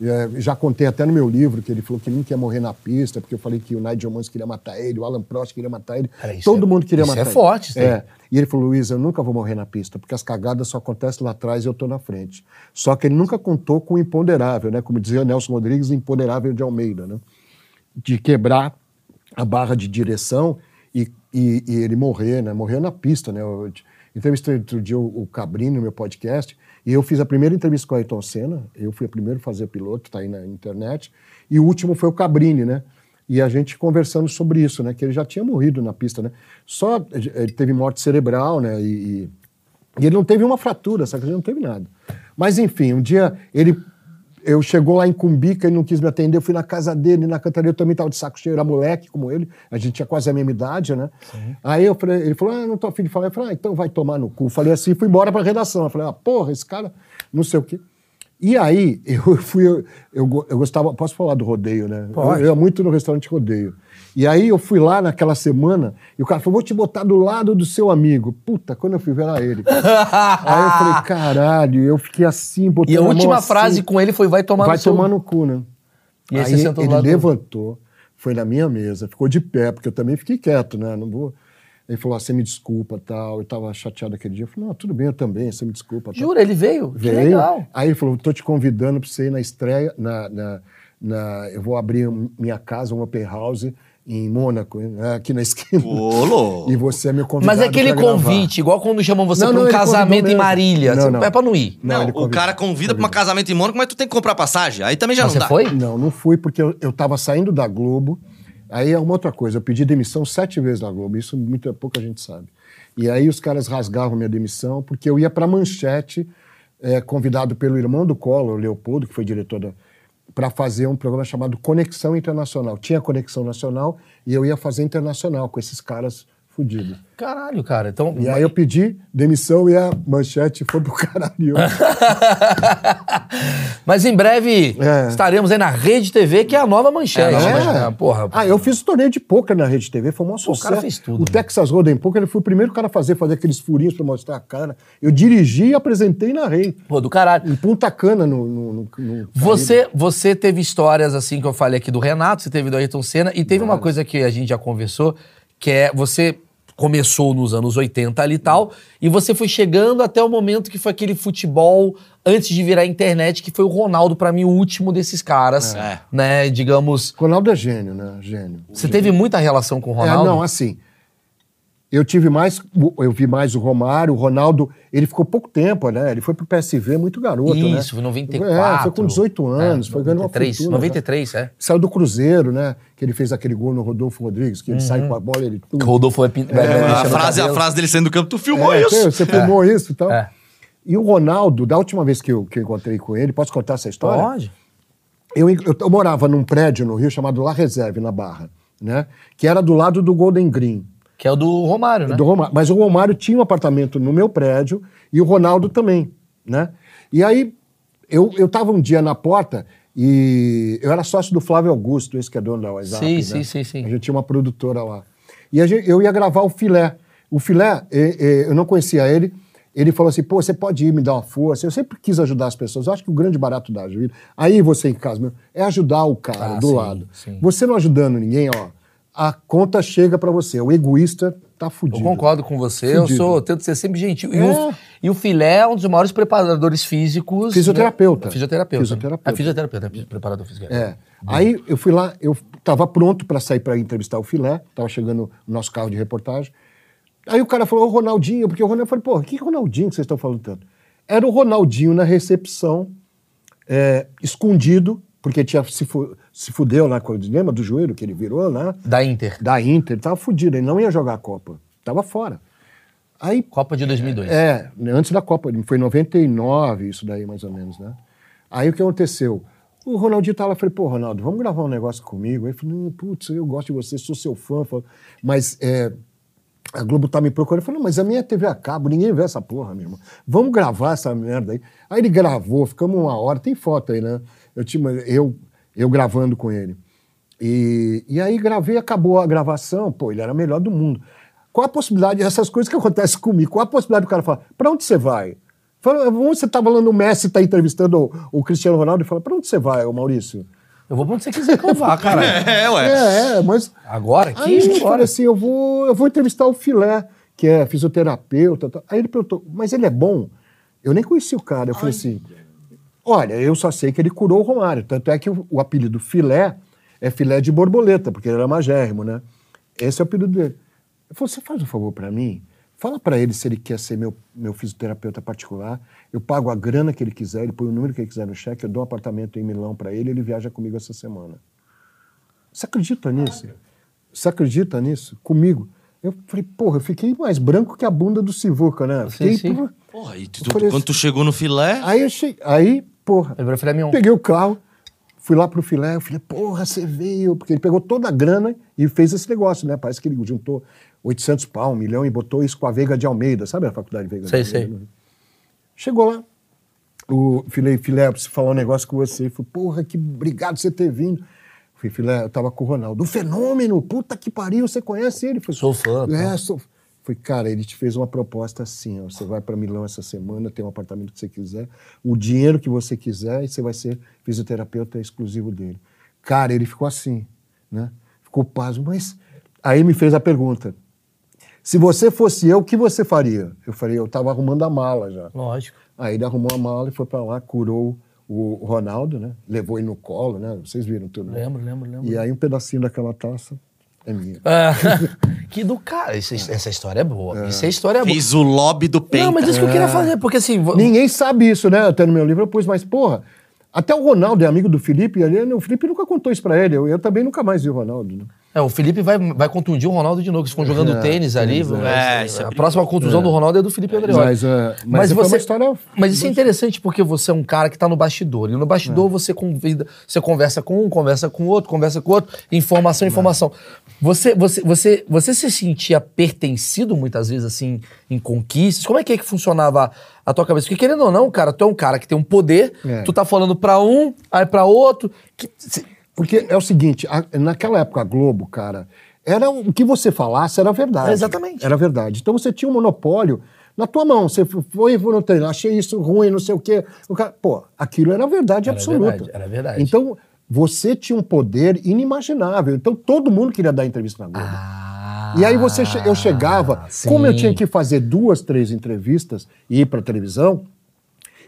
É, é, já contei até no meu livro que ele falou que ele não quer morrer na pista, porque eu falei que o Nigel Mansell queria matar ele, o Alan Prost queria matar ele. Cara, todo é- mundo queria isso matar é ele. forte, isso. É. E ele falou, Luiz, eu nunca vou morrer na pista, porque as cagadas só acontecem lá atrás e eu tô na frente. Só que ele nunca contou com o imponderável, né? Como dizia Nelson Rodrigues, o imponderável de Almeida, né? De quebrar a barra de direção e, e- e ele morrer, né? Morreu na pista, né? Eu entrevistei outro dia o, o Cabrini no meu podcast e eu fiz a primeira entrevista com o Ayrton Senna, eu fui o primeiro a fazer piloto, tá aí na internet, e o último foi o Cabrini, né? E a gente conversando sobre isso, né? Que ele já tinha morrido na pista, né? Só ele teve morte cerebral, né? E, e- e ele não teve uma fratura, sabe? Ele não teve nada. Mas enfim, um dia ele eu chegou lá em Cumbica, ele não quis me atender, eu fui na casa dele, na cantaria, eu também tava de saco cheio, era moleque como ele, a gente tinha quase a mesma idade, né? Aí eu falei, ele falou, ah, não tô afim de falar. Eu falei, ah, então vai tomar no cu. Falei assim, fui embora pra redação. Eu falei, ah, porra, esse cara, não sei o quê. E aí, eu fui, eu, eu, eu gostava, posso falar do rodeio, né? Pode. Eu ia muito no restaurante rodeio. E aí eu fui lá naquela semana e o cara falou, vou te botar do lado do seu amigo. Puta, quando eu fui ver era ele. aí eu falei, caralho, eu fiquei assim, botando E a última assim, frase com ele foi: vai tomar vai no seu... tomar no cu, né? E aí aí você sentou ele lado do- levantou, foi na minha mesa, ficou de pé, porque eu também fiquei quieto, né? Não vou... Ele falou, ah, você me desculpa, tal. Eu tava chateado aquele dia. Eu falei, não, tudo bem, eu também, você me desculpa. tal. Jura, ele veio? Que Veio. legal. Aí ele falou: tô te convidando para você ir na estreia. Na, na, na- eu vou abrir minha casa, um open house em Mônaco, né, aqui na esquina. Ô, louco. E você é meu convidado. Mas é aquele pra gravar. convite, igual quando chamam você Não, pra não, um ele casamento em. Marília. Não, Você- não. É pra não ir. Não, ele o cara convida pra um casamento em Mônaco, mas tu tem que comprar passagem. Aí também já Mas não você dá. foi? Não, não fui porque eu, eu tava saindo da Globo. Aí é uma outra coisa. Eu pedi demissão sete vezes da Globo. Isso muita pouca gente sabe. E aí os caras rasgavam minha demissão porque eu ia pra Manchete, eh, convidado pelo irmão do Collor, Leopoldo, que foi diretor da para fazer um programa chamado Conexão Internacional. Tinha Conexão Nacional e eu ia fazer internacional com esses caras fudidos. Caralho, cara. Então. E aí eu pedi demissão e a manchete foi pro caralho. Mas em breve É. estaremos aí na Rede TV, que é a nova manchete. É, né? manchete. Porra. Ah, eu fiz torneio de pôquer na Rede TV, foi um Pô, o sucesso. cara fez tudo, O né? Texas Hold'em Poker, ele foi o primeiro cara a fazer, fazer aqueles furinhos pra mostrar a cara. Eu dirigi e apresentei na rede. Pô, do caralho. Em Punta Cana, no... no, no- no- Você, você teve histórias assim que eu falei aqui do Renato, você teve do Ayrton Senna, e teve uma coisa que a gente já conversou, que é você começou nos anos 80 ali e tal, e você foi chegando até o momento que foi aquele futebol antes de virar internet, que foi o Ronaldo, pra mim, o último desses caras, É. né? Digamos. Ronaldo é gênio, né? Gênio. Você teve muita relação com o É, Ronaldo? não, assim... Eu tive mais, eu vi mais o Romário, o Ronaldo, ele ficou pouco tempo, né? Ele foi pro PSV muito garoto, né? Isso, foi em 94. É, foi com 18 anos, É, foi ganhando uma 93, fortuna. 93, é. Saiu do Cruzeiro, né? Que ele fez aquele gol no Rodolfo Rodrigues, que ele sai Uhum. com a bola, ele... O Rodolfo vai, vai A frase, a frase dele saindo do campo, tu filmou É, isso. Você filmou isso e tal. É. E o Ronaldo, da última vez que eu, que eu encontrei com ele, posso contar essa história? Pode. Eu, eu, eu morava num prédio no Rio chamado La Reserve, na Barra, né? Que era do lado do Golden Green. Que é o do Romário, né? Do Romário. Mas o Romário tinha um apartamento no meu prédio e o Ronaldo também, né? E aí, eu, eu tava um dia na porta e eu era sócio do Flávio Augusto, esse que é dono da WhatsApp, Sim, né? sim, sim, sim. A gente tinha uma produtora lá. E gente- eu ia gravar o Filé. O Filé, eu não conhecia ele, ele falou assim, pô, você pode ir me dar uma força? Eu sempre quis ajudar as pessoas. Eu acho que o grande barato da ajuda, aí você em casa, meu, é ajudar o cara Ah, do sim, lado. sim. Você não ajudando ninguém, ó, a conta chega pra você. O egoísta tá Eu fudido. concordo com você, eu Fudido. sou, eu tento ser sempre gentil. E, É. o, e o Filé é um dos maiores preparadores físicos. Fisioterapeuta. né? Fisioterapeuta. Fisioterapeuta. É fisioterapeuta, é preparador físico. É. Aí eu fui lá, eu tava pronto para sair para entrevistar o Filé, tava chegando o nosso carro de reportagem. Aí o cara falou, ô Ronaldinho, porque o Ronaldinho, eu falei, pô, que Ronaldinho que vocês estão falando tanto? Era o Ronaldinho na recepção, é, escondido, porque tinha se, fu se fudeu lá com o lembra do joelho que ele virou, né? Da Inter. Da Inter, ele tava fudido, ele não ia jogar a Copa, tava fora. Aí Copa de 2002. é, antes da Copa, foi em 99, isso daí mais ou menos, né? Aí o que aconteceu? O Ronaldinho tava lá, eu falei, pô, Ronaldo, vamos gravar um negócio comigo? Aí ele falou, "Hum, putz, eu gosto de você, sou seu fã, mas é, a Globo tá me procurando. Eu falei, mas a minha TV a cabo, ninguém vê essa porra, meu irmão. Vamos gravar essa merda aí. Aí ele gravou, ficamos uma hora, tem foto aí, né? Eu, tinha, eu, eu gravando com ele. E, e aí gravei, acabou a gravação, pô, ele era o melhor do mundo. Qual a possibilidade, essas coisas que acontecem comigo, qual a possibilidade do cara falar, pra onde você vai? Fala, onde você tá falando, o Messi tá entrevistando o, o Cristiano Ronaldo e fala, pra onde você vai, ô Maurício? Eu vou pra onde você quiser que eu vá, cara. É, ué. É, é, mas Agora, Aí aqui, eu falei agora. assim, eu vou, eu vou entrevistar o Filé, que é fisioterapeuta. tal. Aí ele perguntou, mas ele é bom? Eu nem conheci o cara. Eu falei assim, olha, eu só sei que ele curou o Romário. Tanto é que o, o apelido Filé é filé de borboleta, porque ele era magérrimo, né? Esse é o apelido dele. Eu falei, você faz um favor pra mim? Fala pra ele se ele quer ser meu, meu fisioterapeuta particular. Eu pago a grana que ele quiser, ele põe o número que ele quiser no cheque, eu dou um apartamento em Milão pra ele, ele viaja comigo essa semana. Você acredita nisso? Você acredita nisso? Comigo? Eu falei, porra, eu fiquei mais branco que a bunda do Sivuca, né? Sim, Fiquei, sim. porra. Porra, e tu- falei quando tu chegou no filé, Aí, eu che... aí, porra. Ele virou filé mignon. Peguei o carro, fui lá pro filé, eu falei, porra, você veio. Porque ele pegou toda a grana e fez esse negócio, né? Parece que ele juntou 800 pau, um milhão e botou isso com a Veiga de Almeida. Sabe a faculdade Veiga Sei, de Almeida? sei. Chegou lá, o filé, filé, eu preciso falar um negócio com você. Ele falou, porra, que obrigado por você ter vindo. Eu falei, filé, eu tava com o Ronaldo. O fenômeno, puta que pariu, você conhece ele? Falei, Sou fã, tá. É, sou. Falei, cara, ele te fez uma proposta assim, ó. Você vai para Milão essa semana, tem um apartamento que você quiser, o dinheiro que você quiser, e você vai ser fisioterapeuta exclusivo dele. Cara, ele ficou assim, né? Ficou pasmo, mas. Aí me fez a pergunta. Se você fosse eu, o que você faria? Eu falei, eu tava arrumando a mala já. Lógico. Aí ele arrumou a mala e foi para lá, curou o Ronaldo, né? Levou ele no colo, né? Vocês viram tudo, né? Lembro, lembro, lembro. E aí um pedacinho daquela taça é minha. Ah, que do cara. Essa, essa história é boa. Isso é história boa. Fez o lobby do Penta. Não, mas isso que eu queria fazer, porque assim. Ninguém sabe isso, né? Até no meu livro eu pus, mas porra, até o Ronaldo é amigo do Felipe, e ele, o Felipe nunca contou isso pra ele. Eu, eu também nunca mais vi o Ronaldo. Né? É, o Felipe vai, vai contundir o Ronaldo de novo, eles ficam jogando É, tênis ali. vai- é, é a próxima contusão do Ronaldo é do Felipe Andreoli. Mas, é, mas uma história- Mas isso é interessante porque você é um cara que tá no bastidor. E no bastidor você convida, você conversa com um, conversa com outro, conversa com outro, informação, informação. Você, você, você, você se sentia pertencido muitas vezes, assim, em conquistas? Como é que é que funcionava a tua cabeça? Porque querendo ou não, cara, tu é um cara que tem um poder, É. tu tá falando pra um, aí pra outro. que- se- Porque é o seguinte, a- naquela época a Globo, cara, era o que você falasse era verdade. Exatamente. Era verdade. Então você tinha um monopólio na tua mão. Você foi no treino, achei isso ruim, não sei o quê. O cara, pô, aquilo era verdade Era absoluta. verdade, era verdade. Então você tinha um poder inimaginável. Então todo mundo queria dar entrevista na Globo. Ah, E aí você, eu chegava, como eu tinha que fazer duas, três entrevistas e ir para televisão,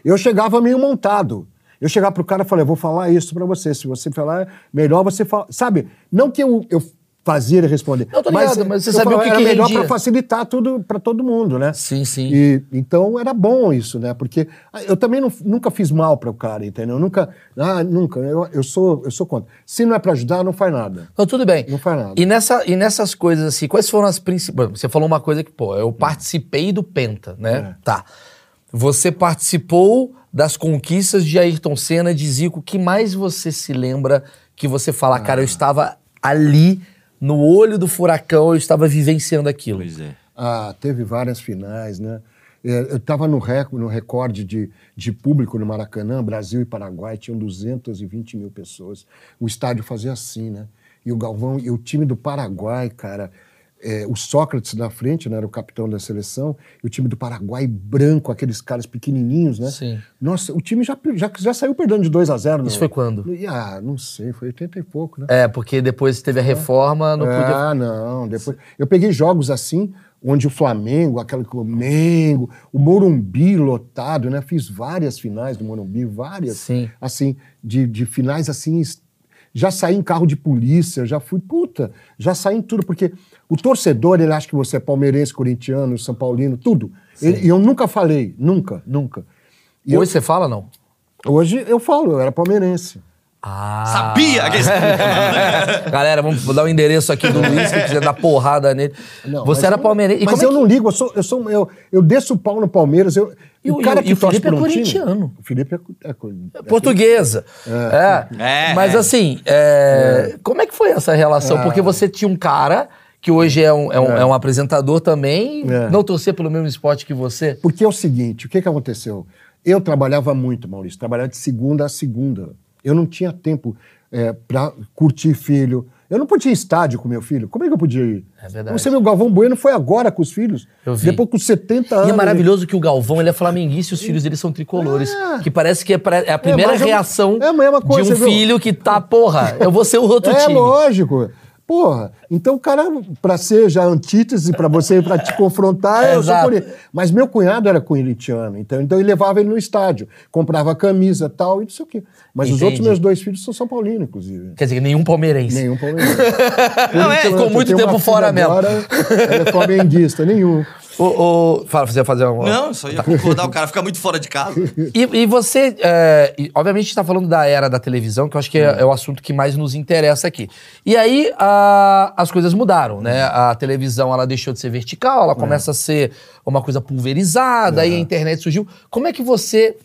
eu chegava meio montado. Eu chegava pro cara e falei, eu vou falar isso para você. Se você falar, melhor você falar. Sabe? Não que eu, eu fazia ele responder. Eu tô ligado, mas você eu sabia o que era que melhor para facilitar tudo para todo mundo, né? Sim, sim. E, então era bom isso, né? Porque eu também não- nunca fiz mal para o cara, entendeu? Nunca, ah, nunca. Eu, eu sou, eu sou contra. Se não é para ajudar, não faz nada. Então, tudo bem. Não faz nada. E, nessa, e nessas coisas, assim, quais foram as principais. Você falou uma coisa que, pô, eu participei do Penta, né? É. Tá. Você participou das conquistas de Ayrton Senna, de Zico. O que mais você se lembra que você fala, cara, Ah. eu estava ali, no olho do furacão, eu estava vivenciando aquilo? Pois é. Ah, teve várias finais, né? É, Eu estava no, rec- no recorde de, de público no Maracanã, Brasil e Paraguai, tinham 220 mil pessoas. O estádio fazia assim, né? E o Galvão, e o time do Paraguai, cara, é, o Sócrates na frente, né, era o capitão da seleção, e o time do Paraguai branco, aqueles caras pequenininhos, né? Sim. Nossa, o time já, já, já saiu perdendo de 2 a 0 Isso foi quando? Ah, não sei, foi 80 e pouco, né? É, porque depois teve a reforma, não podia. Ah, não. Depois... Eu peguei jogos assim, onde o Flamengo, aquele Flamengo, o Morumbi lotado, né? Fiz várias finais do Morumbi, várias. Sim. Assim, de, de finais assim. Já saí em carro de polícia, já fui, puta, já saí em tudo, porque o torcedor, ele acha que você é palmeirense, corintiano, São Paulino, tudo. E eu nunca falei, nunca, nunca. E Hoje você fala, não? eu- hoje eu falo, eu era palmeirense. Ah. Sabia que. Galera, vamos dar o endereço aqui do Luiz, que quiser dar porrada nele. Não, você era palmeirense. Mas como é eu que- não ligo, eu sou, eu sou eu, eu desço o pau no Palmeiras. Eu, E o- e o- e o Felipe é corintiano. o Felipe é, é, é Portuguesa. É. É, Mas é. assim, é, como é que foi essa relação? Porque você tinha um cara que hoje é um, é um, é um apresentador também, É. não torcer pelo mesmo esporte que você. Porque é o seguinte, o que, que aconteceu? Eu trabalhava muito, Maurício, trabalhava de segunda a segunda. Eu não tinha tempo é, para curtir filho. Eu não podia ir estádio com meu filho. Como é que eu podia ir? É verdade. Você viu, o Galvão Bueno foi agora com os filhos. Eu vi. Depois com 70 anos. E é maravilhoso que o Galvão ele é flamenguista e os filhos dele são tricolores. É. Que parece que é, pra- é a primeira mas é reação é a mesma coisa, de um filho que tá, porra, eu vou ser o outro é time. lógico. Porra, então o cara, pra ser já antítese, pra você, pra te confrontar, eu sou corintiano. Mas meu cunhado era corintiano, então, então ele levava ele no estádio, comprava camisa tal, e não sei o quê. Mas os Entendi. outros meus dois filhos são São Paulino, inclusive. Quer dizer, nenhum palmeirense. Nenhum palmeirense. Não, é, ficou muito tempo fora mesmo. Agora, ela é flamenguista, nenhum. O, o- fala, você ia fazer uma... Não, só ia concordar, o cara fica muito fora de casa. E, e você, é, e, obviamente, está falando da era da televisão, que eu acho que é, é o assunto que mais nos interessa aqui. E aí a- as coisas mudaram, né? A televisão ela deixou de ser vertical, ela começa a ser uma coisa pulverizada, aí a internet surgiu. Como é que você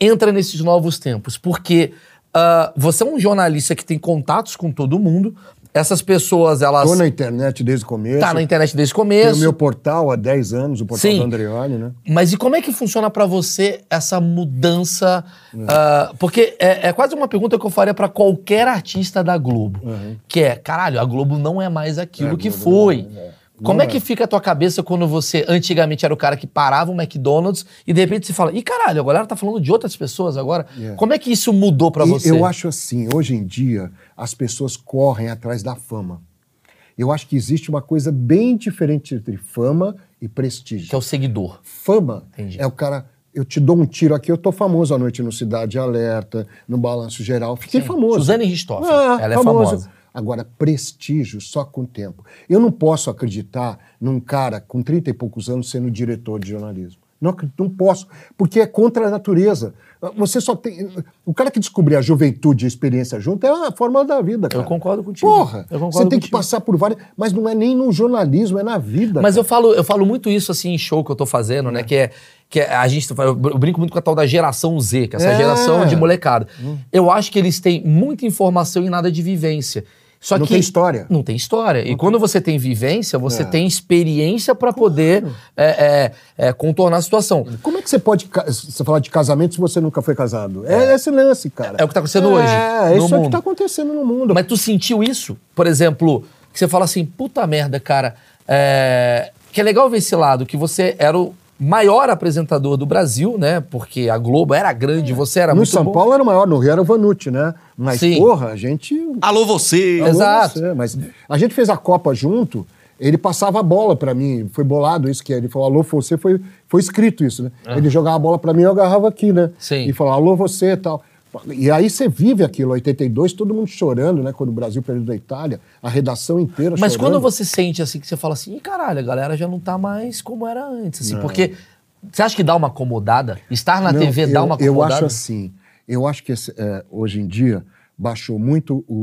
entra nesses novos tempos? Porque ah, você é um jornalista que tem contatos com todo mundo. Essas pessoas, elas. Tô na internet desde o começo. Tá na internet desde o Tem começo. o meu portal há 10 anos, o portal Sim. do Andreoli, né? Mas e como é que funciona pra você essa mudança? ah, porque é, é quase uma pergunta que eu faria pra qualquer artista da Globo. Que é, caralho, a Globo não é mais aquilo É, que foi. não é. Como é que fica a tua cabeça quando você antigamente era o cara que parava o McDonald's e de repente você fala, ih caralho, a galera tá falando de outras pessoas agora. É. Como é que isso mudou pra E você? Eu acho assim, hoje em dia, as pessoas correm atrás da fama. Eu acho que existe uma coisa bem diferente entre fama e prestígio. Que é o seguidor. Fama Entendi. é o cara. Eu te dou um tiro aqui, eu tô famoso à noite no Cidade Alerta, no Balanço Geral. Fiquei Sim. famoso. Suzane Richthofen, Ah, ela é famosa. Agora, prestígio só com o tempo. Eu não posso acreditar num cara com 30 e poucos anos sendo diretor de jornalismo. Não, acredito, não posso, porque é contra a natureza. Você só tem. O cara que descobrir a juventude e a experiência junto é a forma da vida, cara. concordo contigo. Porra, Eu concordo você tem que contigo. passar por várias. Mas não é nem no jornalismo, é na vida. Mas cara. eu falo, eu falo muito isso assim em show que eu tô fazendo, né? Que é que é- a gente eu brinco muito com a tal da geração Z, que é essa É. geração de molecada. Eu acho que eles têm muita informação e nada de vivência. Só Não que tem história. Não tem história. E quando você tem vivência, você É. tem experiência pra poder é, é, é, contornar a situação. Como é que você pode você falar de casamento se você nunca foi casado? É, esse lance, cara. É o que tá acontecendo hoje, É, isso é o que mundo. tá acontecendo no mundo. Mas tu sentiu isso? Por exemplo, que você fala assim, puta merda, cara. é, Que é legal ver esse lado, que você era o maior apresentador do Brasil, né? Porque a Globo era grande, você era no muito São bom. Paulo era o maior, no Rio era o Vanucci, né? Mas, Sim. porra, a gente. Alô, você! Alô, Exato. você, mas a gente fez a Copa junto, ele passava a bola pra mim, foi bolado isso que é, ele falou, alô, você, foi, foi escrito isso, né? Ele jogava a bola pra mim, eu agarrava aqui, né? Ah. Sim. E falava, alô, você e tal. E aí você vive aquilo, 82, todo mundo chorando, né? Quando o Brasil perdeu da Itália, a redação inteira Mas chorando. quando você sente assim, que você fala assim, caralho, a galera já não tá mais como era antes, assim, porque você acha que dá uma acomodada? Estar na Não, TV dá eu- uma Eu acomodada? acho assim, eu acho que esse, é, hoje em dia baixou muito o,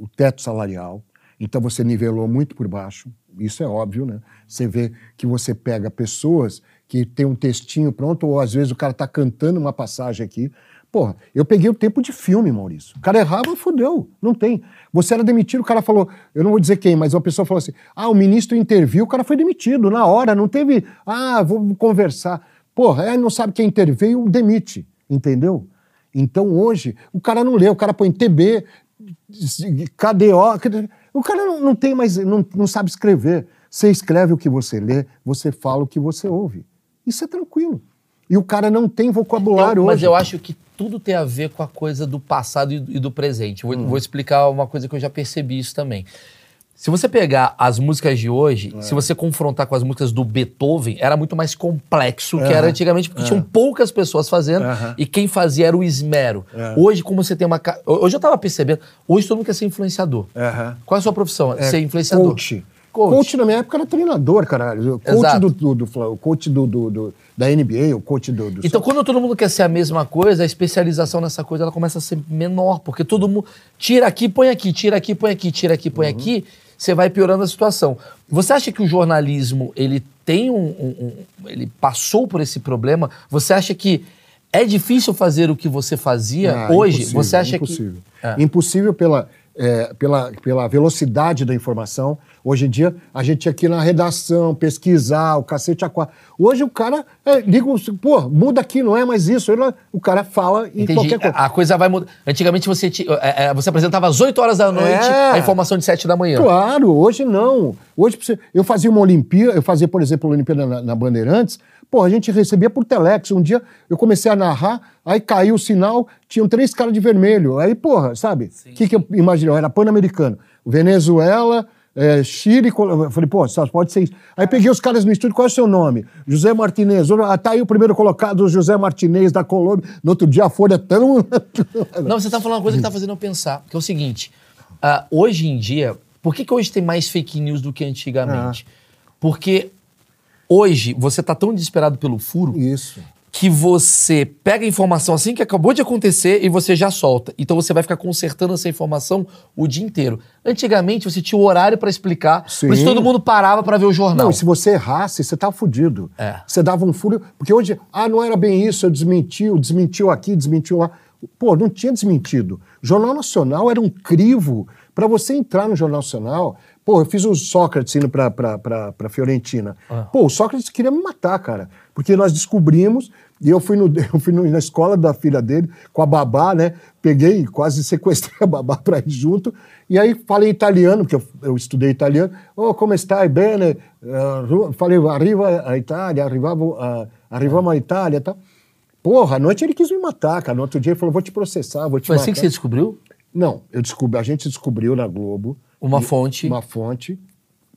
o- o teto salarial, então você nivelou muito por baixo, isso é óbvio, né? Você vê que você pega pessoas que tem um textinho pronto, ou às vezes o cara tá cantando uma passagem aqui. Porra, eu peguei o tempo de filme, Maurício. O cara errava, fodeu. Não tem. Você era demitido, o cara falou, eu não vou dizer quem, mas uma pessoa falou assim: ah, o ministro interviu, o cara foi demitido na hora, não teve, ah, vou conversar. Porra, é, não sabe quem interveio, demite, entendeu? Então hoje, o cara não lê, o cara põe TB, KDO, o cara não, não tem mais, não, não sabe escrever. Você escreve o que você lê, você fala o que você ouve. Isso é tranquilo. E o cara não tem vocabulário Eu- mas hoje. eu acho que tudo tem a ver com a coisa do passado e do, e do presente. Vou, Hum. vou explicar uma coisa que eu já percebi isso também. Se você pegar as músicas de hoje, É. se você confrontar com as músicas do Beethoven, era muito mais complexo que Aham. era antigamente, porque tinham poucas pessoas fazendo Aham. e quem fazia era o esmero. É. Hoje, como você tem uma. Hoje eu tava percebendo, hoje todo mundo quer ser influenciador. Qual é a sua profissão? É, ser influenciador. Coach. Coach. Coach. na minha época era treinador, caralho. O Coach, Exato. do, do, do, coach do, do- do- da NBA, o coach do. do Então, quando todo mundo quer ser a mesma coisa, a especialização nessa coisa ela começa a ser menor, porque todo mundo tira aqui, põe aqui, tira aqui, põe aqui, tira aqui, põe aqui, você vai piorando a situação. Você acha que o jornalismo ele tem um, um- um- ele passou por esse problema? Você acha que é difícil fazer o que você fazia Ah, hoje? impossível, Você acha impossível. que É. Impossível pela, é, pela, pela velocidade da informação. Hoje em dia, a gente tinha que ir na redação, pesquisar, o cacete a quatro. Hoje o cara é, liga, pô, muda aqui, não é mais isso. Ele- o cara fala e Entendi. qualquer coisa. A coisa vai mudar. Antigamente você, ti- é, é, você apresentava às 8 horas da noite É. a informação de 7 da manhã. Claro, hoje não. Hoje eu fazia uma Olimpíada, eu fazia, por exemplo, a Olimpíada na, na Bandeirantes, pô, a gente recebia por Telex. Um dia eu comecei a narrar, aí caiu o sinal, tinham três caras de vermelho. Aí, porra, sabe? O que, que eu imaginei? Era Pan-Americano. Venezuela, eh, Chile. Eu falei, pô, só pode ser isso. Aí peguei os caras no estúdio, qual é o seu nome? José Martinez. Ah, tá aí o primeiro colocado, José Martinez da Colômbia. No outro dia a Folha é tão. Não, você tá falando uma coisa que tá fazendo eu pensar, que é o seguinte, ah, hoje em dia, por que, que hoje tem mais fake news do que antigamente? Porque hoje você tá tão desesperado pelo furo Isso. que você pega a informação assim que acabou de acontecer e você já solta. Então você vai ficar consertando essa informação o dia inteiro. Antigamente você tinha o horário pra explicar, por isso Sim. todo mundo parava pra ver o jornal. Não, e se você errasse, você tava fudido. É. Você dava um furo. Porque hoje, ah, não era bem isso, eu desmentiu, desmentiu aqui, desmentiu lá. Pô, não tinha desmentido. Jornal Nacional era um crivo. Pra você entrar no Jornal Nacional, pô, eu fiz o Sócrates indo pra, pra, pra, pra Fiorentina. Ah. Pô, o Sócrates queria me matar, cara. Porque nós descobrimos, e eu fui, no, eu fui na escola da filha dele, com a babá, né? Peguei, quase sequestrei a babá pra ir junto. E aí falei italiano, porque eu, eu estudei italiano. Oh, come stai? Bene? Uh, falei, arriva a Itália, arrivavo, a arrivamos à Itália e tal. Porra, à noite ele quis me matar, cara. No outro dia ele falou, vou te processar, vou te Foi matar. assim que você descobriu? Não, eu descobri, a gente descobriu na Globo. Uma E- fonte. Uma fonte.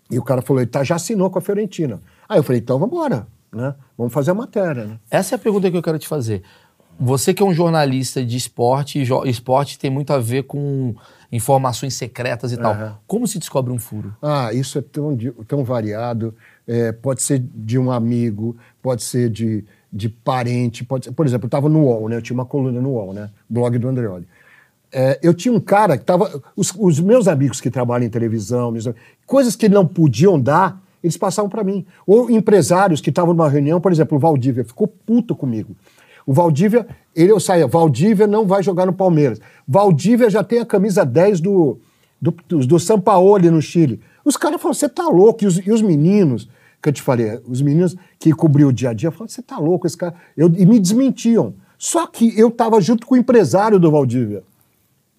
E o cara falou, ele tá, já assinou com a Fiorentina. Aí eu falei, então vamos embora, né? Vamos fazer a matéria, né? Essa é a pergunta que eu quero te fazer. Você que é um jornalista de esporte, e esporte tem muito a ver com informações secretas e tal. Aham. Como se descobre um furo? Ah, isso é tão, tão variado. É, pode ser de um amigo, pode ser de, de parente. Pode ser, por exemplo, eu estava no UOL, né? Eu tinha uma coluna no UOL, né? Blog do Andreoli. É, eu tinha um cara que estava. Os, os meus amigos que trabalham em televisão, meus- coisas que não podiam dar, eles passavam para mim. Ou empresários que estavam numa reunião, por exemplo, o Valdívia ficou puto comigo. O Valdívia, ele eu saía, Valdívia não vai jogar no Palmeiras. Valdívia já tem a camisa 10 do, do, do, Sampaoli no Chile. Os caras falaram, você tá louco. E os, e os meninos, que eu te falei, os meninos que cobriam o dia a dia, falaram, você tá louco, esse cara. Eu, e me desmentiam. Só que eu tava junto com o empresário do Valdívia.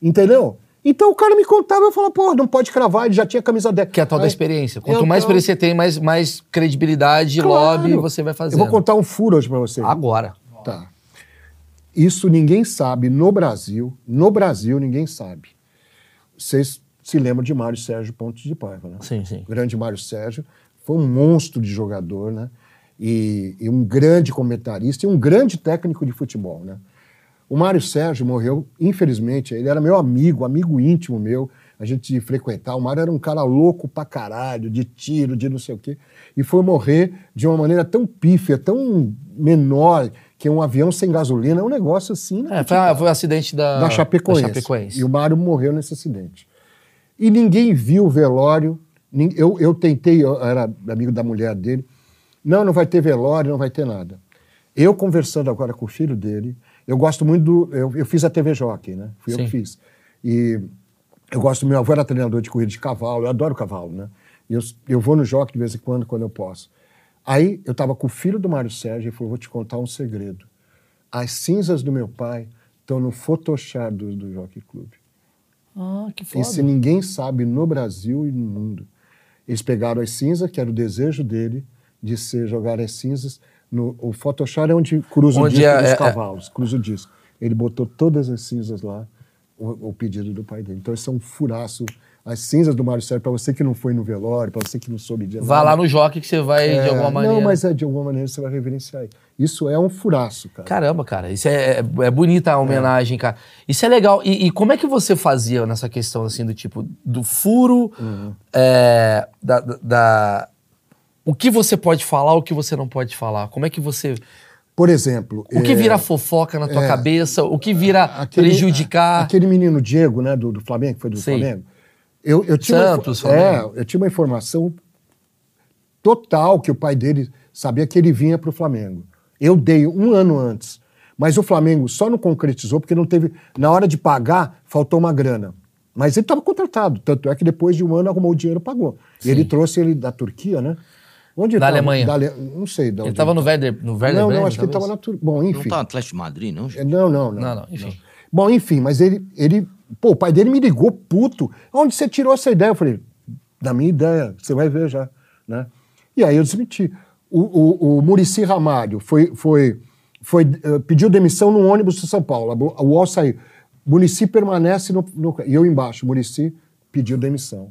Entendeu? Então o cara me contava, eu falava, pô, não pode cravar, ele já tinha camisa 10. Que é a tal da experiência. Quanto mais experiência você tem, mais, mais credibilidade, Claro. lobby você vai fazer. Eu vou contar um furo hoje pra você. Agora. Tá. Isso ninguém sabe no Brasil. No Brasil, ninguém sabe. Vocês se lembram de Mário Sérgio Pontes de Paiva, né? Sim, sim. O grande Mário Sérgio foi um monstro de jogador, né? E, e um grande comentarista e um grande técnico de futebol, né? O Mário Sérgio morreu, infelizmente, ele era meu amigo, amigo íntimo meu, a gente frequentar. O Mário era um cara louco pra caralho, de tiro, de não sei o quê, e foi morrer de uma maneira tão pífia, tão menor, que um avião sem gasolina é um negócio assim, né? É, foi, a- foi o acidente da, da Chapecoense. da Chapecoense. E o Mário morreu nesse acidente. E ninguém viu o velório. Eu, eu tentei, eu era amigo da mulher dele. Não, não vai ter velório, não vai ter nada. Eu conversando agora com o filho dele, eu gosto muito do. Eu, eu fiz a TV Jockey, né? Fui eu Sim. que fiz. E eu gosto, meu avô era treinador de corrida de cavalo, eu adoro cavalo, né? E eu, eu vou no Jockey de vez em quando, quando eu posso. Aí eu estava com o filho do Mário Sérgio e falou: vou te contar um segredo. As cinzas do meu pai estão no Photoshop do, do Jockey Club. Ah, que foda. Isso ninguém sabe no Brasil e no mundo. Eles pegaram as cinzas, que era o desejo dele, de ser jogar as cinzas. No, o Photoshop é onde cruza o Onde disco é- dos é- cavalos, cruza o disco. Ele botou todas as cinzas lá, o, o pedido do pai dele. Então, isso é um furaço. As cinzas do Mário Sérgio, para você que não foi no velório, para você que não soube de Vai lá no jockey que você vai, de É, alguma maneira. Não, mas é, de alguma maneira você vai reverenciar. Isso é um furaço, cara. Caramba, cara, isso é, é, é bonita a homenagem, cara. Isso é legal. E, e como é que você fazia nessa questão, assim, do tipo, do furo, Uhum. é, da- da- O que você pode falar, o que você não pode falar? Como é que você... Por exemplo... O que é, vira fofoca na tua é, cabeça? O que vira aquele- prejudicar? Aquele menino Diego, né, do, do Flamengo, que foi do Sim. Flamengo. Eu, eu tinha uma Santos, é, Flamengo. eu tinha uma informação total que o pai dele sabia que ele vinha para o Flamengo. Eu dei um ano antes. Mas o Flamengo só não concretizou porque não teve. Na hora de pagar, faltou uma grana. Mas ele estava contratado. Tanto é que depois de um ano arrumou o dinheiro e pagou. E ele trouxe ele da Turquia, né? Onde ele Da tava? Alemanha. Da Ale- Não sei. Da Ele onde tava no Werder, no Werder Não, não, Bremen, acho que ele estava na Turquia. Bom, Não enfim. tá no Atlético de Madrid, não, É, gente? Não, não, não. Não, não, enfim. Bom, enfim, mas ele, ele. Pô, o pai dele me ligou puto. Onde você tirou essa ideia? Eu falei, da minha ideia, você vai ver já. Né? E aí eu desmenti. O, o, o Murici Ramalho foi, foi, foi, eh, pediu demissão no ônibus de São Paulo. O UOL saiu. Murici permanece no, no. E eu embaixo, Murici pediu demissão.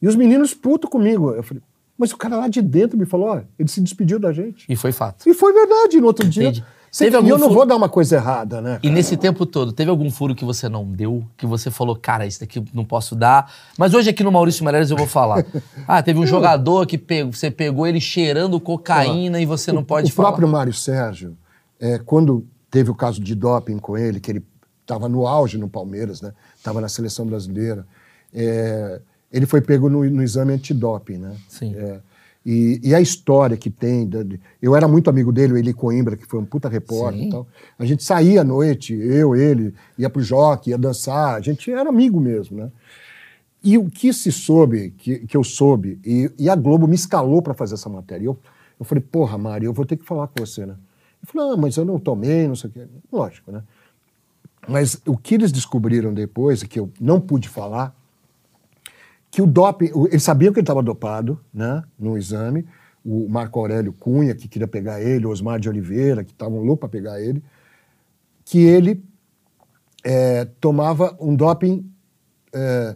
E os meninos putos comigo. Eu falei, mas o cara lá de dentro me falou: ó, ele se despediu da gente. E foi fato. E foi verdade, no outro dia. Entendi. Você- Teve e eu não furo- vou dar uma coisa errada, né? E nesse tempo todo, teve algum furo que você não deu? Que você falou, cara, isso daqui não posso dar. Mas hoje aqui no Maurício Meirelles eu vou falar. Ah, teve um jogador que pegou, você pegou ele cheirando cocaína e você não pode o falar. próprio Mário Sérgio, é, quando teve o caso de doping com ele, que ele estava no auge no Palmeiras, né? Estava na seleção brasileira. É, ele foi pego no, no exame antidoping, né? Sim. É, e, e a história que tem. de- eu era muito amigo dele, o Eli Coimbra, que foi um puta repórter Sim. e tal. A gente saía à noite, eu, ele, ia pro jockey, ia dançar. A gente era amigo mesmo, né? E o que se soube, que, que eu soube, e, e a Globo me escalou para fazer essa matéria. Eu, eu falei, porra, Mário, eu vou ter que falar com você, né? Ele falou, ah, mas eu não tomei, não sei o quê. Lógico, né? Mas o que eles descobriram depois, que eu não pude falar, que o doping, eles sabiam que ele estava dopado, né, no exame, o Marco Aurélio Cunha, que queria pegar ele, o Osmar de Oliveira, que estavam loucos para pegar ele, que ele é, tomava um doping é,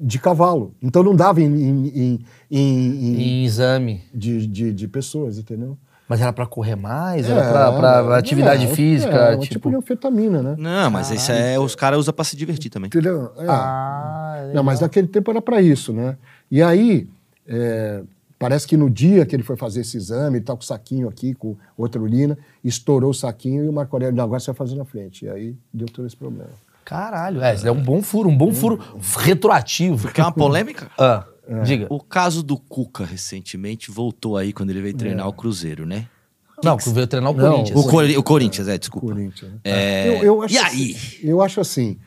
de cavalo. Então não dava em, em- em- em- em- Em exame. de, de, de pessoas, entendeu? Mas era pra correr mais? É, Era pra, pra é, atividade é, física? É, uma tipo... tipo de anfetamina, né? Não, mas isso é. Os caras usam pra se divertir também. Entendeu? É. Ah, Não, mas naquele tempo era para isso, né? E aí, é, parece que no dia que ele foi fazer esse exame, ele tá com o saquinho aqui, com outra urina, estourou o saquinho e o Marco Aurélio, não, agora você vai fazer na frente. E aí deu todo esse problema. Caralho, é, é um bom furo, um bom furo retroativo. Quer uma polêmica? Ah, diga. O caso do Cuca recentemente voltou aí quando ele veio treinar o Cruzeiro, né? Não, que veio treinar o Não, Corinthians. O, Cori- o Corinthians, é, desculpa. Corinthians. né? É, Eu, eu acho e assim- aí? eu acho assim.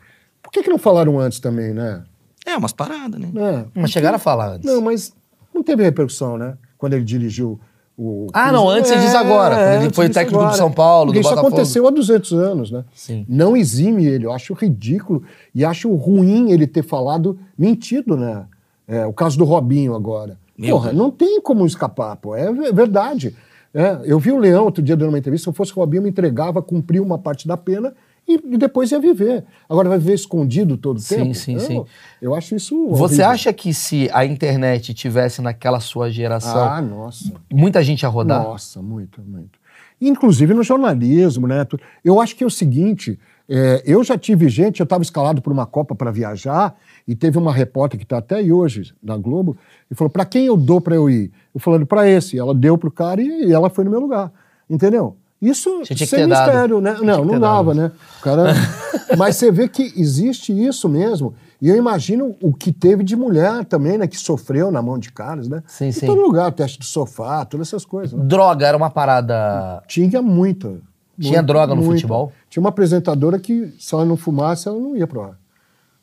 Por que, que não falaram antes também, né? É, umas paradas, né? É, Mas chegaram a falar antes. Não, mas não teve repercussão, né? Quando ele dirigiu o. Ah, não, antes você diz agora, quando ele foi técnico do agora. São Paulo, Porque do isso Botafogo. aconteceu há 200 anos, né? Sim. Não exime ele, eu acho ridículo e acho ruim ele ter falado mentido, né? É, o caso do Robinho agora. Meu Porra, Deus. não tem como escapar, pô, é ve- verdade. É, eu vi o Leão outro dia dando uma entrevista, se eu fosse o Robinho, eu me entregava, cumpria uma parte da pena e, e depois ia viver. Agora vai viver escondido todo o Sim, tempo? sim, Não, sim. Eu acho isso Você horrível. acha que se a internet tivesse naquela sua geração, Ah, nossa. muita gente ia rodar? Nossa, muito, muito. Inclusive no jornalismo, né? Eu acho que é o seguinte: é, eu já tive gente, eu estava escalado por uma Copa para viajar, e teve uma repórter que está até aí hoje na Globo, e falou: para quem eu dou para eu ir? Eu falando para esse. Ela deu pro cara e, e ela foi no meu lugar. Entendeu? Isso sem mistério, né? Não, não dava, dado. né? O cara... Mas você vê que existe isso mesmo. E eu imagino o que teve de mulher também, né? Que sofreu na mão de caras, né? Sim, em sim. todo lugar, teste do sofá, todas essas coisas. né? Droga era uma parada. Tinha muita. Tinha Muita, droga no muita. futebol? Tinha uma apresentadora que, se ela não fumasse, ela não ia pro ar.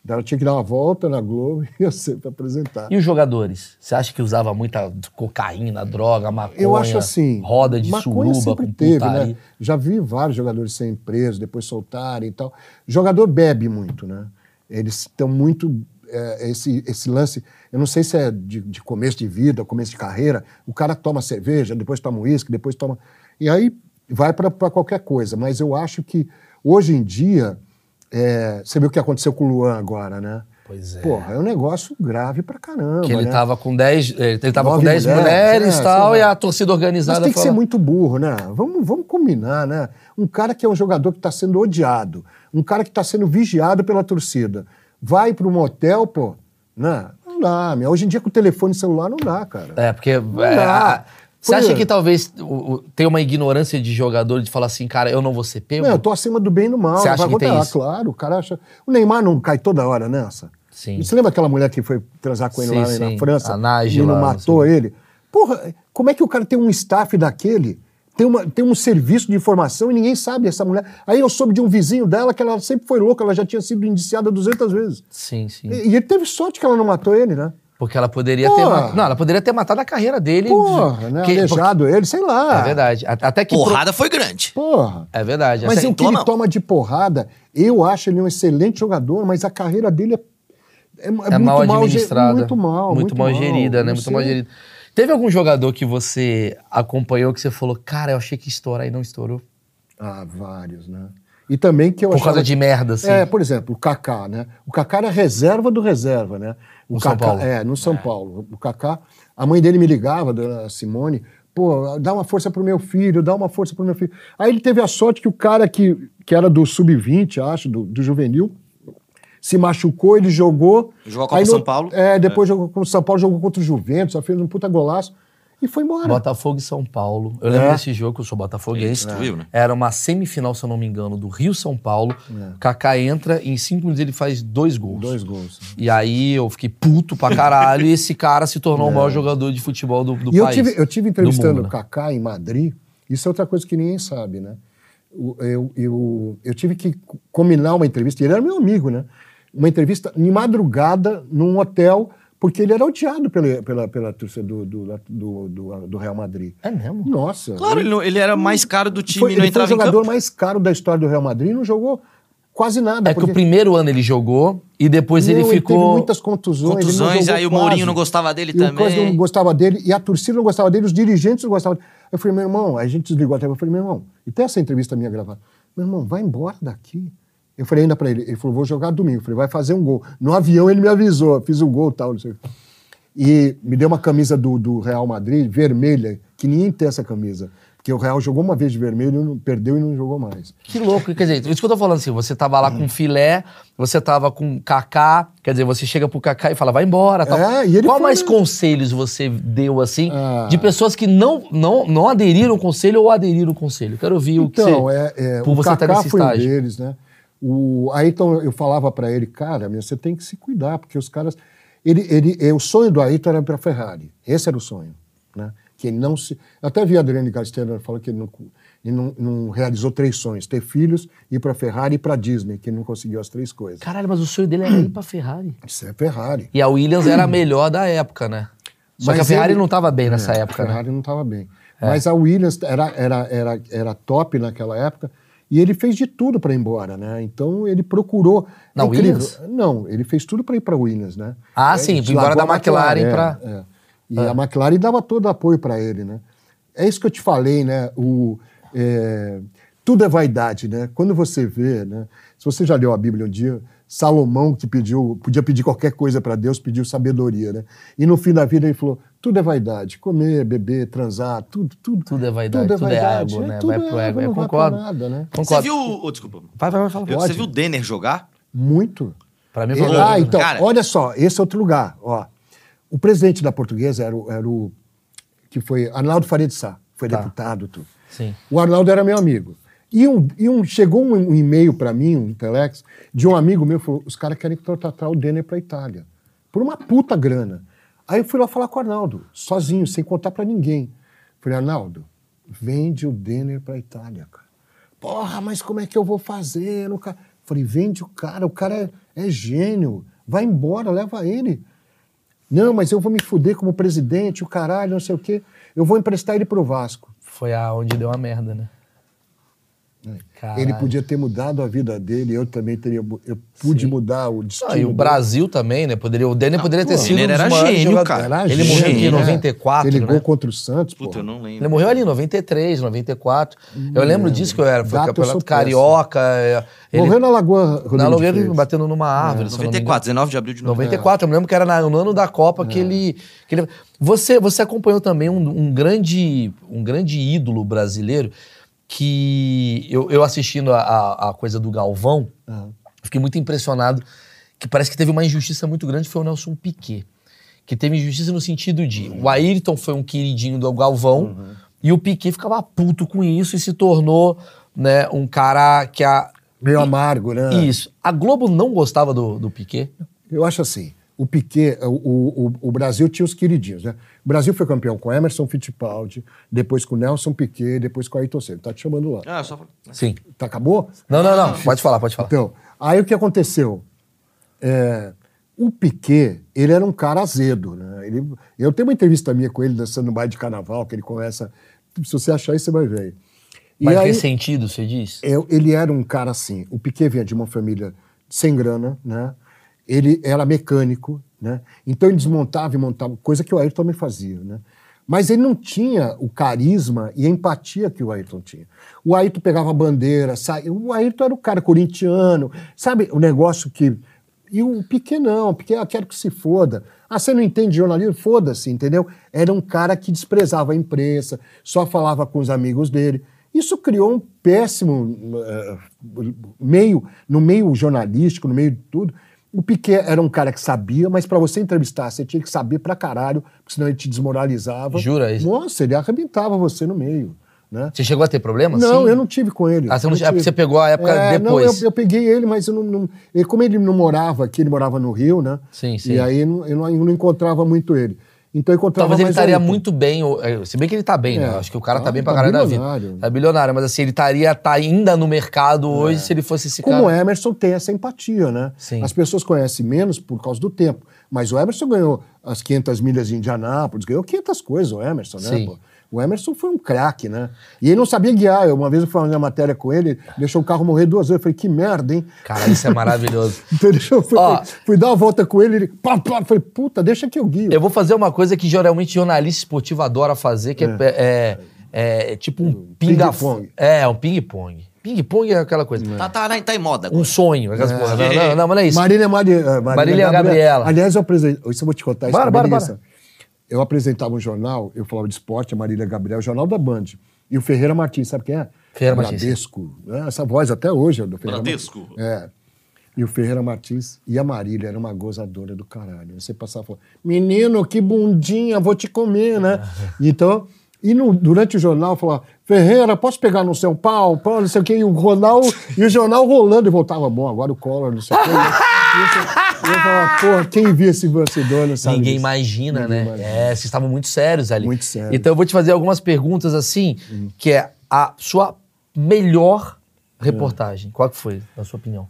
Ela tinha que dar uma volta na Globo e ia sempre apresentar. E os jogadores? Você acha que usava muita cocaína, droga, maconha? Eu acho assim. Roda de maconha suruba sempre com teve, né? Já vi vários jogadores serem presos, depois soltarem e tal. Jogador bebe muito, né? Eles estão muito. é, esse, esse lance, eu não sei se é de, de começo de vida, começo de carreira. O cara toma cerveja, depois toma uísque, depois toma. E aí vai para qualquer coisa. Mas eu acho que hoje em dia. é, você viu o que aconteceu com o Luan agora, né? Pois é. Porra, é um negócio grave pra caramba. Que ele né? tava com 10, ele tava com Nove 10 mulheres mulheres, e é, tal, e a torcida organizada Mas tem que ser falou- muito burro, né? Vamos, vamos combinar, né? Um cara que é um jogador que está sendo odiado, um cara que está sendo vigiado pela torcida, vai para um motel, pô, né? Não dá. Hoje em dia com o telefone celular não dá, cara. É, porque. é, dá. Você acha que talvez o- o- tem uma ignorância de jogador de falar assim, cara, eu não vou ser pego? Não, eu tô acima do bem e do mal. Você acha vai que tem isso? Claro, o cara acha. O Neymar não cai toda hora nessa. Sim. Você lembra aquela mulher que foi transar com ele Sim, lá sim. na França? A Nájila, E não matou ele? Porra, como é que o cara tem um staff daquele? Tem, uma, tem um serviço de informação e ninguém sabe essa mulher. Aí eu soube de um vizinho dela que ela sempre foi louca, ela já tinha sido indiciada 200 vezes. Sim, sim. E, e ele teve sorte que ela não matou ele, né? Porque ela poderia ter. Porra. ma- Não, ela poderia ter matado a carreira dele. Porra, né? Que- Aleijado ele, sei lá. É verdade. A- Até que. pro- Porrada foi grande. Porra. É verdade. Mas o que toma- ele toma de porrada, eu acho ele um excelente jogador, mas a carreira dele é, é, é é muito mal administrada. Muito mal. Muito, mal gerida, né? Muito mal gerida. Teve algum jogador que você acompanhou que você falou, cara, eu achei que ia estourar e não estourou? Ah, vários, né? E também que eu Por causa de merda, assim. É, por exemplo, o Kaká, né? O Kaká era reserva do reserva, né? O No São Kaká- Paulo. É, no São Paulo. O Kaká, a mãe dele me ligava, a dona Simone, pô, dá uma força pro meu filho, dá uma força pro meu filho. Aí ele teve a sorte que o cara que, que era do sub-20, acho, do, do juvenil, se machucou, ele jogou. Jogou a Copa Aí São Paulo. É, depois jogou com o São Paulo, jogou contra o Juventus, só fez um puta golaço. E foi embora. Botafogo e São Paulo. Eu lembro É. desse jogo, que eu sou botafoguense. destruiu, né? Era uma semifinal, se eu não me engano, do Rio-São Paulo. Kaká entra e em cinco minutos ele faz dois gols. Dois gols. E aí eu fiquei puto pra caralho e esse cara se tornou o maior jogador de futebol do, do É. e eu país. tive, eu tive do entrevistando mundo, o né? Kaká em Madrid. Isso é outra coisa que ninguém sabe, né? O- Eu, eu, eu tive que combinar uma entrevista, e ele era meu amigo, né? Uma entrevista em madrugada num hotel, porque ele era odiado pela, pela, pela torcida do, do, do, do, do Real Madrid. É mesmo? Nossa. Claro, ele, ele era mais caro do time foi, não ele foi o jogador mais caro da história do Real Madrid e não jogou quase nada. É que porque- o primeiro ano ele jogou e depois Não, ele teve ficou. muitas contusões. ele não Contusões, jogou aí o quase. Mourinho não gostava dele E o também. não gostava dele, e a torcida não gostava dele, os dirigentes não gostavam dele. Eu falei, meu irmão, aí a gente desligou a TV, eu falei, meu irmão, e tem essa entrevista minha gravada. Meu irmão, vai embora daqui. Eu falei ainda pra ele, ele falou, vou jogar domingo. Eu falei, vai fazer um gol. No avião ele me avisou, fiz um gol e tal, não sei o. E me deu uma camisa do, do Real Madrid, vermelha, que ninguém tem essa camisa. Porque o Real jogou uma vez de vermelho, não- perdeu e não jogou mais. Que louco, quer dizer, isso que eu tô falando assim, você tava lá com filé, você tava com Kaká, quer dizer, você chega pro Kaká e fala, vai embora, tal. É, e ele Qual foi- mais conselhos você deu, assim, Ah. de pessoas que não, não, não aderiram ao conselho ou aderiram ao conselho? Quero ouvir o que Então, você... é, é, por o você nesse foi um deles, né? O Ayrton, eu falava pra ele, cara, meu, você tem que se cuidar, porque os caras... Ele, ele, é, o sonho do Ayrton era pra Ferrari. Esse era o sonho, né? Que ele não se... Eu até vi a Adriane Galisteu falando que ele, não, ele não, não realizou três sonhos. Ter filhos, ir pra Ferrari e pra Disney, que ele não conseguiu as três coisas. Caralho, mas o sonho dele era ir pra Ferrari. Isso é Ferrari. E a Williams era a melhor da época, né? Só que a Mas Ferrari ele- não tava bem nessa É, época, A né? Ferrari não estava bem. Mas a Williams era, era, era, era top naquela época e ele fez de tudo para ir embora, né? Então ele procurou. Na É incrível. Williams? Não, ele fez tudo para ir para a Williams, né? Ah, É, sim, embora da McLaren é, pra- é. E a McLaren dava todo o apoio para ele, né? É isso que eu te falei, né? O, é, tudo é vaidade, né? Quando você vê, né? Se você já leu a Bíblia um dia, Salomão que pediu, podia pedir qualquer coisa para Deus, pediu sabedoria, né? E no fim da vida ele falou: tudo é vaidade, comer, beber, transar, tudo, tudo. Tudo é vaidade, tudo é ego, né? tudo Vai pro ego. Eu concordo. nada, né? Você Concordo. viu. oh, desculpa. Vai, vai, vai, fala. Você viu o Denner jogar? Muito. Pra mim foi ah, então, Cara- olha só, esse é outro lugar. Ó. O presidente da portuguesa era o, era o que foi Arnaldo Faria de Sá, foi Tá. deputado, tudo. Sim. O Arnaldo era meu amigo. E, um, e um, chegou um, um e-mail para mim, um telex, de um amigo meu, falou, os caras querem contratar o Denner para Itália. Por uma puta grana. Aí eu fui lá falar com o Arnaldo, sozinho, sem contar para ninguém. Falei, Arnaldo, vende o Denner para Itália, cara. Porra, mas como é que eu vou fazer? Eu nunca... Falei, vende o cara, o cara é, é gênio. Vai embora, leva ele. Não, mas eu vou me fuder como presidente, o caralho, não sei o quê. Eu vou emprestar ele pro Vasco. Foi aonde deu a merda, né? Caralho. Ele podia ter mudado a vida dele, eu também teria. Eu pude Sim. mudar o destino. Não, e o dele. Brasil também, né? Poderia, o Denner poderia ter pô, sido um Denner dos era gênio, cara. Era Ele gênio, morreu aqui em né? 94, Ele né? gol contra o Santos, pô. Puta, eu não lembro. Ele morreu ali em 93, 94. Eu lembro disso que eu era. Foi campeonato sou carioca. é, Ele, Morreu na Lagoa Rodrigo na Lagoa batendo numa árvore. não me engano. 94, 19 de abril de 90. 94, eu me lembro que era na- no ano da Copa que, ele, que ele. Você, você acompanhou também um, um grande, um grande ídolo brasileiro que eu, eu assistindo a, a, a coisa do Galvão, Ah. fiquei muito impressionado que parece que teve uma injustiça muito grande, foi o Nelson Piquet. Que teve injustiça no sentido de o Ayrton foi um queridinho do Galvão e o Piquet ficava puto com isso e se tornou né, um cara que a. Meio amargo, né? Isso. A Globo não gostava do, do Piquet. Eu acho assim. O Piquet, o, o, o Brasil tinha os queridinhos, né? O Brasil foi campeão com Emerson Fittipaldi, depois com Nelson Piquet, depois com Ayrton Senna. Tá te chamando lá. Ah, só... Sim. Tá, acabou? Não, não, não. Pode falar, pode falar. Então, aí o que aconteceu? É, o Piquet, ele era um cara azedo, né? Ele, eu tenho uma entrevista minha com ele dançando no baile de carnaval, que ele começa. Se você achar isso, você vai ver. E Mas aí, ressentido, você diz? eu- ele era um cara assim. O Piquet vinha de uma família sem grana, né? Ele era mecânico, né? Então ele desmontava e montava, coisa que o Ayrton também fazia, né? Mas ele não tinha o carisma e a empatia que o Ayrton tinha. O Ayrton pegava a bandeira, saia. o Ayrton era o cara corintiano, sabe? O negócio que. E o Piquet não, o Piquet, ah, quero que se foda. Ah, você não entende jornalismo? Foda-se, entendeu? Era um cara que desprezava a imprensa, só falava com os amigos dele. Isso criou um péssimo eh, meio, no meio jornalístico, no meio de tudo. O Piquet era um cara que sabia, mas pra você entrevistar, você tinha que saber pra caralho, porque senão ele te desmoralizava. Jura isso? Nossa, ele arrebentava você no meio, né? Você chegou a ter problema? Não, Sim? eu não tive com ele. Ah, você, não, você pegou a época É, depois. Não, eu, eu peguei ele, mas eu não, não- ele- como ele não morava aqui, ele morava no Rio, né? Sim, sim. E aí eu não, eu não encontrava muito ele. Então eu encontrava Talvez ele estaria muito bem, é, se bem que ele tá bem, né? É, Acho que o cara tá, tá- bem pra tá caralho da vida. bilionário. Tá bilionário, mas assim, ele estaria tá ainda no mercado hoje se ele fosse esse Como o cara. Emerson tem essa empatia, né? Sim. As pessoas conhecem menos por causa do tempo. Mas o Emerson ganhou as 500 milhas de Indianápolis, ganhou 500 coisas o Emerson, né? Sim. pô? O Emerson foi um craque, né? E ele não sabia guiar. Eu, uma vez eu fui fazer uma matéria com ele, deixou o carro morrer duas vezes. Eu falei, que merda, hein? Cara, isso é maravilhoso. Então ele deixou, fui, Ó. fui dar uma volta com ele, ele pá, pá, falei, puta, deixa que eu guio. Eu vou fazer uma coisa que geralmente jornalista esportivo adora fazer, que é, é- é tipo um pinga Ping-pong. É, um ping-pong. Ping-pong é aquela coisa. Tá, tá, tá em moda. Um sonho. Porra. Não, não, não, mas não é isso. Marília, Mari, eh, Marília, Marília Gabriela. Aliás, eu apresentei. Isso eu vou te contar. Bora, é bora, bora. Eu apresentava um jornal, eu falava de esporte, a Marília Gabriel, o jornal da Band. E o Ferreira Martins, sabe quem é? Ferreira Martins. Bradesco. né? Essa voz até hoje é do Ferreira Bradesco. Martins. É. E o Ferreira Martins e a Marília era uma gozadora do caralho. Você passava e falava, menino, que bundinha, vou te comer, né? Então, e no- durante o jornal falava, Ferreira, posso pegar no seu pau? Pau, não sei o quê. E o jornal, e o jornal rolando e voltava, bom, agora o Collor, não sei o quê. E eu, falava, porra, quem via esse vencedor não sabe Ninguém disso. imagina, Ninguém né? imagina. É, vocês estavam muito sérios ali. Muito sérios. Hum. Então eu vou te fazer algumas perguntas assim, que é a sua melhor reportagem. Qual que foi, na sua opinião?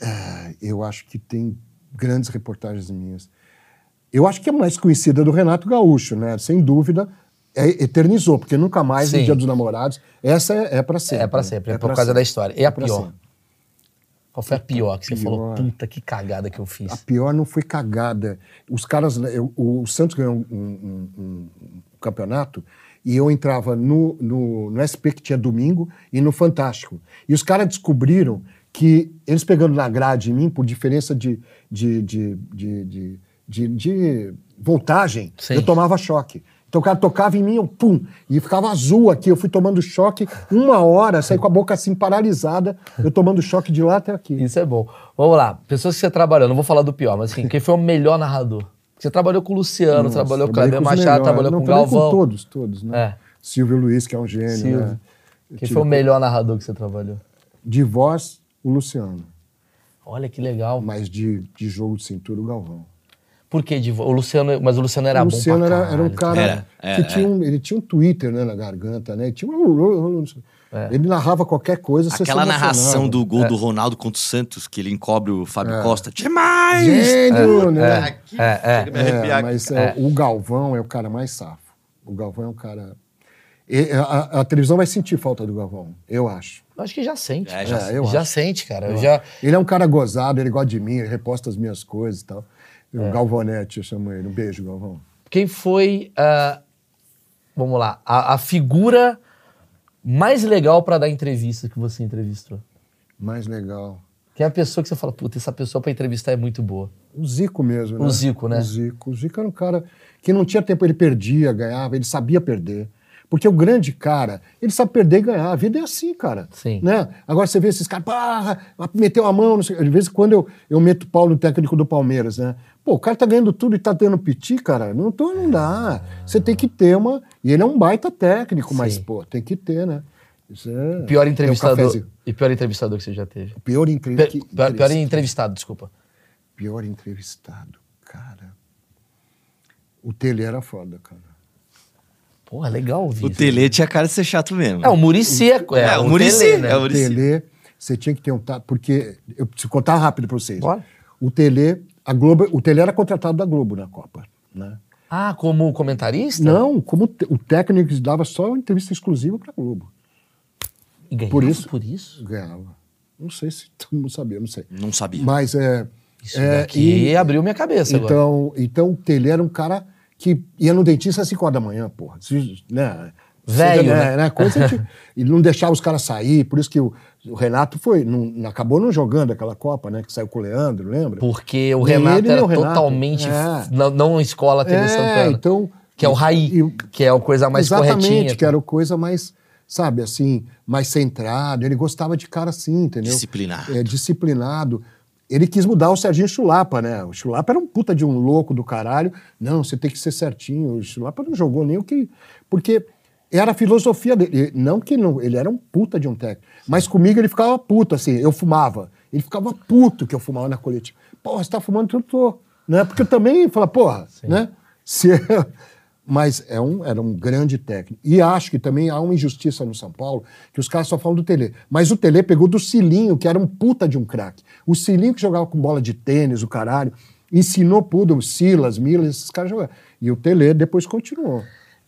Ah, Eu acho que tem grandes reportagens minhas. Eu acho que é mais conhecida do Renato Gaúcho, né? Sem dúvida, é- eternizou, porque nunca mais Sim. no Dia dos Namorados. Essa é, é para sempre. É pra sempre, é, por pra causa sempre. da história. E a pra pior? sempre. Qual foi a pior que você pior. falou? Puta, que cagada que eu fiz. A pior não foi cagada. Os caras. eu- o Santos ganhou um, um- um- um campeonato e eu entrava no, no, no SP, que tinha domingo, e no Fantástico. E os caras descobriram que eles pegando na grade em mim, por diferença de, de, de, de, de, de- de voltagem, Sim. eu tomava choque. Então o cara tocava em mim, eu pum, e ficava azul aqui. Eu fui tomando choque uma hora, saí com a boca assim paralisada, eu tomando choque de lá até aqui. Isso é bom. Vamos lá. Pessoas que você trabalhou, não vou falar do pior, mas assim, quem foi o melhor narrador? Você trabalhou com o Luciano, Nossa, trabalhou com o Kleber Machado, trabalhou Não, com o Galvão. com todos, todos, né? É. Silvio Luiz, que é um gênio, Silvio. né? Quem foi o melhor narrador que você trabalhou? De voz, o Luciano. Olha que legal. Mas de, de jogo de cintura, o Galvão. Por que de o Luciano, mas o Luciano era o bom Luciano pra era, era um cara Era, era, que tinha um, ele tinha um Twitter né, na garganta, né? E Tinha um... Ele narrava qualquer coisa, Aquela narração do gol do Ronaldo contra o Santos, que ele encobre o Fábio Costa. Demais! Gênio, né? É, é. Arrepiar É, aqui. mas é, o Galvão é o cara mais safo. O Galvão é um cara... E a, a televisão vai sentir falta do Galvão, eu acho. Eu Acho que já sente. É, já É, eu já acho. sente, cara. Eu já... Ele é um cara gozado, ele gosta de mim, ele reposta as minhas coisas e tal. É. O Galvanete, eu chamo ele. Um beijo, Galvão. Quem foi, ah, vamos lá, a, a figura mais legal pra dar entrevista que você entrevistou? Mais legal. Quem é a pessoa que você fala, puta, essa pessoa pra entrevistar é muito boa? O Zico mesmo, né? O Zico, né? O Zico. O Zico era um cara que não tinha tempo, ele perdia, ganhava, ele sabia perder. Porque o grande cara, ele sabe perder e ganhar. A vida é assim, cara. Sim. Né? Agora você vê esses caras, pá, meteu a mão, não sei, de vez em quando eu, eu meto pau no técnico do Palmeiras, né? Pô, o cara tá ganhando tudo e tá tendo piti, cara. Não, tô, não dá. Você tem que ter uma. E ele é um baita técnico, mas, Sim. pô, tem que ter, né? É. Pior é um entrevistador. cafezinho. e pior entrevistador que você já teve? Pior, Pe- entrevista. pior, pior entrevistado, desculpa. Pior entrevistado, cara. O Tele era foda, cara. Porra, legal ouvir O. Tele tinha cara de ser chato mesmo. É, o Murici é, é, É, o o Muricy, Tele, né? é o. Tele, você tinha que ter um tato, porque eu preciso contar rápido para vocês. Bora. O Tele, a Globo, o Tele era contratado da Globo na Copa, né? Ah, como comentarista? Não, como te- o técnico dava só entrevista exclusiva para Globo. E ganhava Por isso- Por isso? Ganhava. Não sei se todo mundo sabia, não sei. Não sabia. Mas é. Isso é, daqui e- abriu minha cabeça agora. Então, então o Tele era um cara que ia no dentista às 5 horas da manhã, porra. Se- Né? Velho, Seja, né? né? Coisa de, e não deixava os caras sair, por isso que o, o Renato foi, não, acabou não jogando aquela Copa, né? Que saiu com o Leandro, lembra? Porque o Renato ele, era o Renato. totalmente. É. Não, não escola TV É, Santana. então- Que é o Raí, e- que é a coisa mais Exatamente, corretinha. que era a coisa mais, sabe, assim, mais centrado. Ele gostava de cara assim, entendeu? Disciplinado. É, disciplinado. ele quis mudar o Serginho Chulapa, né? O Chulapa era um puta de um louco do caralho. Não, você tem que ser certinho. O Chulapa não jogou nem o que. Porque era a filosofia dele. Não que não, ele era um puta de um técnico. Mas comigo ele ficava puto, assim, eu fumava. Ele ficava puto que eu fumava na coletiva. Porra, você tá fumando? Eu tô. Né? Porque eu também fala, porra, né? Se, mas é um, era um grande técnico. E acho que também há uma injustiça no São Paulo, que os caras só falam do Tele. Mas o Tele pegou do Cilinho, que era um puta de um craque. O Cilinho que jogava com bola de tênis, o caralho, ensinou pudo, o Silas, Milas, esses caras jogaram. E o Tele depois continuou.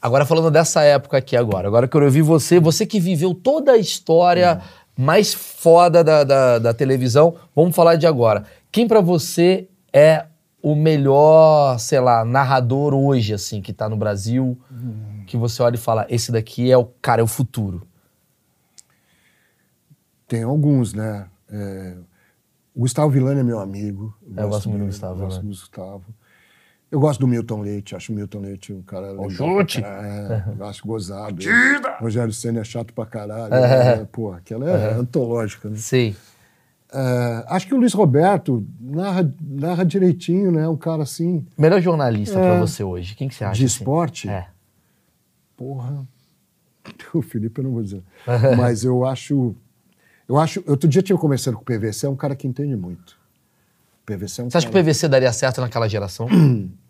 Agora falando dessa época aqui agora, agora que eu ouvi você, você que viveu toda a história mais foda da, da, da televisão, vamos falar de agora. Quem pra você é o melhor, sei lá, narrador hoje, assim, que tá no Brasil, que você olha e fala, esse daqui é o cara, é o futuro. Tem alguns, né? É, o Gustavo Villani é meu amigo. É, eu gosto muito do Gustavo Gosto do Gustavo. Eu gosto do Milton Leite, acho o Milton Leite um cara legal. chute! É, eu acho gozado. Rogério Senna é chato pra caralho. É. né? Pô, aquela é antológica, né? Sei. É, acho que o Luiz Roberto narra, narra direitinho, né? Um cara assim, Melhor jornalista É. pra você hoje, quem que você acha? de assim? esporte. É. Porra. O Felipe eu não vou dizer. Mas eu acho. Eu acho. Outro dia eu tinha conversando com o PVC, é um cara que entende muito. O PVC é um Você acha que o cara. PVC daria certo naquela geração?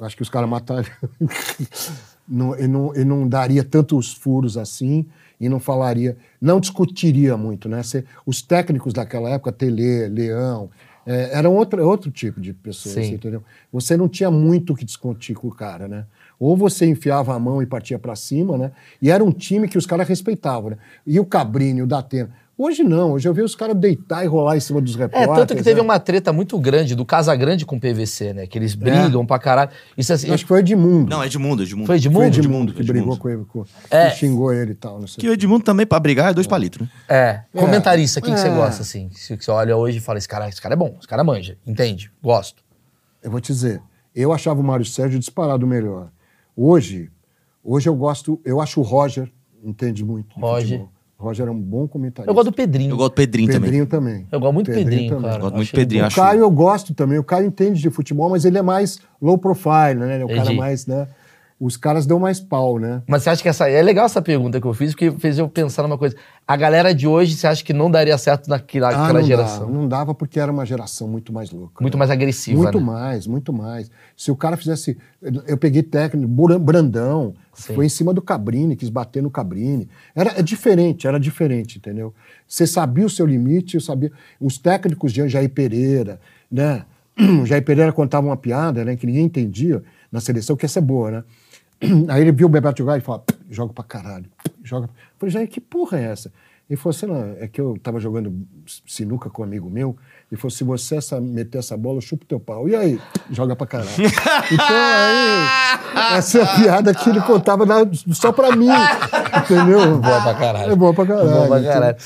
Acho que os caras matariam. não, ele, não, ele não daria tantos furos assim e não falaria. Não discutiria muito, né? Você- os técnicos daquela época, Tele, Leão, é, eram outro, outro tipo de pessoas, Sim. entendeu? Você não tinha muito o que discutir com o cara, né? Ou você enfiava a mão e partia pra cima, né? E era um time que os caras respeitavam, né? E o Cabrini, o Datena. Hoje não, hoje eu vi os caras deitar e rolar em cima dos É, repórteres. tanto que teve né? uma treta muito grande do Casagrande com o PVC, né? Que eles brigam pra caralho. Isso assim, Eu Acho que foi o Edmundo. Não, Edmundo, Edmundo. Foi Edmundo? Foi Edmundo, Edmundo, que Edmundo. brigou com ele, com, É. que xingou ele e tal. Não sei. Que o Edmundo também, pra brigar, é dois palitos, né? É, comentarista, quem que você É. gosta, assim? Se você olha hoje e fala, esse cara, esse cara é bom, esse cara manja, entende, gosto. Eu vou te dizer, eu achava o Mário Sérgio disparado melhor. Hoje, hoje eu gosto, eu acho o Roger, entende muito. Roger. futebol. Roger é um bom comentarista. Eu gosto do Pedrinho. Eu gosto do Pedrinho, também. Pedrinho também. Eu gosto muito do Pedrinho, também. cara. Gosto muito do Pedrinho, O acho- Caio eu gosto também. O Caio entende de futebol, mas ele é mais low profile, né? Ele é o cara Entendi. mais, né? Os caras dão mais pau, né? Mas você acha que essa. É legal essa pergunta que eu fiz, porque fez eu pensar numa coisa. A galera de hoje, você acha que não daria certo naquela, Ah, não geração? Dava, não dava porque era uma geração muito mais louca. Muito né? mais agressiva. Muito né? mais, muito mais. Se o cara fizesse. Eu peguei técnico, Bran- Brandão, Sim. foi em cima do Cabrini, quis bater no Cabrini. Era é diferente, era diferente, entendeu? Você sabia o seu limite, eu sabia. Os técnicos de Jair Pereira, né? O Jair Pereira contava uma piada, né? Que ninguém entendia na seleção, que essa é boa, né? Aí ele viu o Bebeto jogar e falou: joga pra caralho, joga. Eu falei, Jair, que porra é essa? Ele falou assim: não, é que eu tava jogando sinuca com um amigo meu. Ele falou: se você essa, meter essa bola, eu chupo teu pau. E aí? Joga pra caralho. então aí, essa é a piada que ele contava na- só pra mim. Entendeu? Boa pra caralho. É boa pra caralho. Boa pra então. caralho.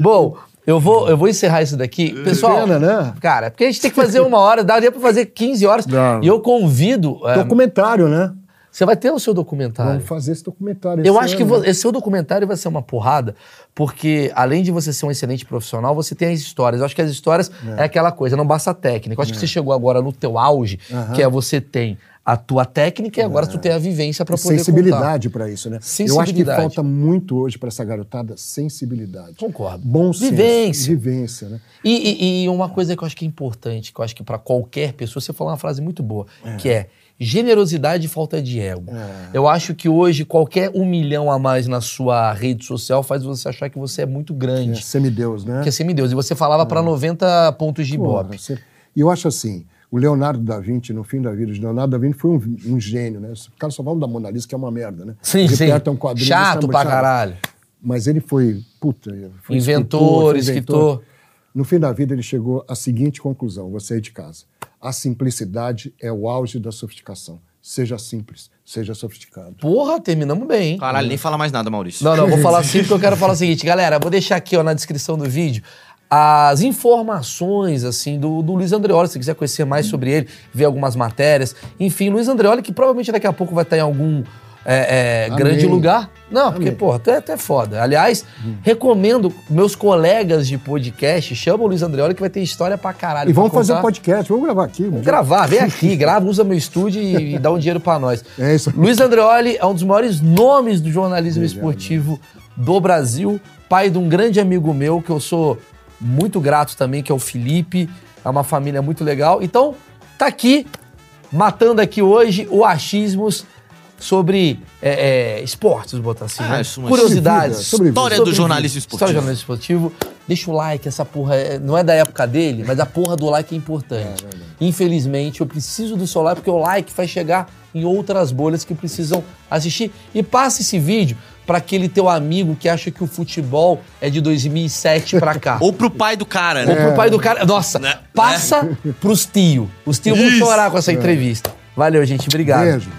Bom, eu vou, eu vou encerrar isso daqui. Pessoal, pena, né? cara, é porque a gente tem que fazer uma hora, daria pra fazer 15 horas. Não. E eu convido. é, Documentário, né? Você vai ter o seu documentário. Vamos fazer esse documentário. Eu esse acho que ano, vo- né? esse seu documentário vai ser uma porrada, porque além de você ser um excelente profissional, você tem as histórias. Eu acho que as histórias é, aquela coisa, não basta técnica. Eu acho que você chegou agora no teu auge, Aham. que é você tem a tua técnica e agora tu tem a vivência pra poder sensibilidade para isso, né? Eu acho que Sensibilidade. falta muito hoje para essa garotada sensibilidade. Concordo. Bom senso. Vivência. Vivência, né? E, e- e uma coisa que eu acho que é importante, que eu acho que pra qualquer pessoa, você falou uma frase muito boa, que é generosidade e falta de ego. É. Eu acho que hoje qualquer um milhão a mais na sua rede social faz você achar que você é muito É grande. semideus, né? Que é semideus. E você falava pra 90 pontos de Porra, ibope. você- E eu acho assim, o Leonardo da Vinci, no fim da vida de Leonardo da Vinci, foi um, um gênio, né? Os caras só falam da Mona Lisa, que é uma merda, né? Sim, Ele sim. aperta um quadrinho, Chato pra caralho. Mas ele foi, puta, foi Inventor, escritor, foi escritor. No fim da vida, ele chegou à seguinte conclusão: você aí de casa. A simplicidade é o auge da sofisticação. Seja simples, seja sofisticado. Porra, terminamos bem, hein? Caralho, nem fala mais nada, Maurício. Não, não, vou falar assim porque eu quero falar o seguinte, galera, vou deixar aqui ó, na descrição do vídeo as informações assim do, do Luiz Andreoli, se quiser conhecer mais sobre ele, ver algumas matérias. Enfim, Luiz Andreoli, que provavelmente daqui a pouco vai estar em algum é, é, grande lugar. Não, porque, Amém. porra, tu é até foda. Aliás, recomendo meus colegas de podcast, chama o Luiz Andreoli que vai ter história pra caralho. E vamos fazer um podcast, vamos gravar aqui. Vamos gravar, vem aqui, grava, usa meu estúdio e, e dá um dinheiro pra nós. É isso. Luiz Andreoli é um dos maiores nomes do jornalismo esportivo do Brasil, pai de um grande amigo meu, que eu sou muito grato também, que é o Felipe. É uma família muito legal. Então, tá aqui, matando aqui hoje o achismos sobre é, é, esportes, vou botar assim, Ah, né? Curiosidades. Sobre História do jornalismo esportivo. História do jornalismo esportivo. Deixa o like, essa porra é- não é da época dele, mas a porra do like é importante. Infelizmente, eu preciso do seu like, porque o like vai chegar em outras bolhas que precisam assistir. E passa esse vídeo para aquele teu amigo que acha que o futebol é de 2007 pra cá. Ou pro pai do cara, né? Ou pro pai do cara. Nossa, Né? passa pros tio. Os tios vão chorar com essa entrevista. Valeu, gente. Obrigado. Beijo.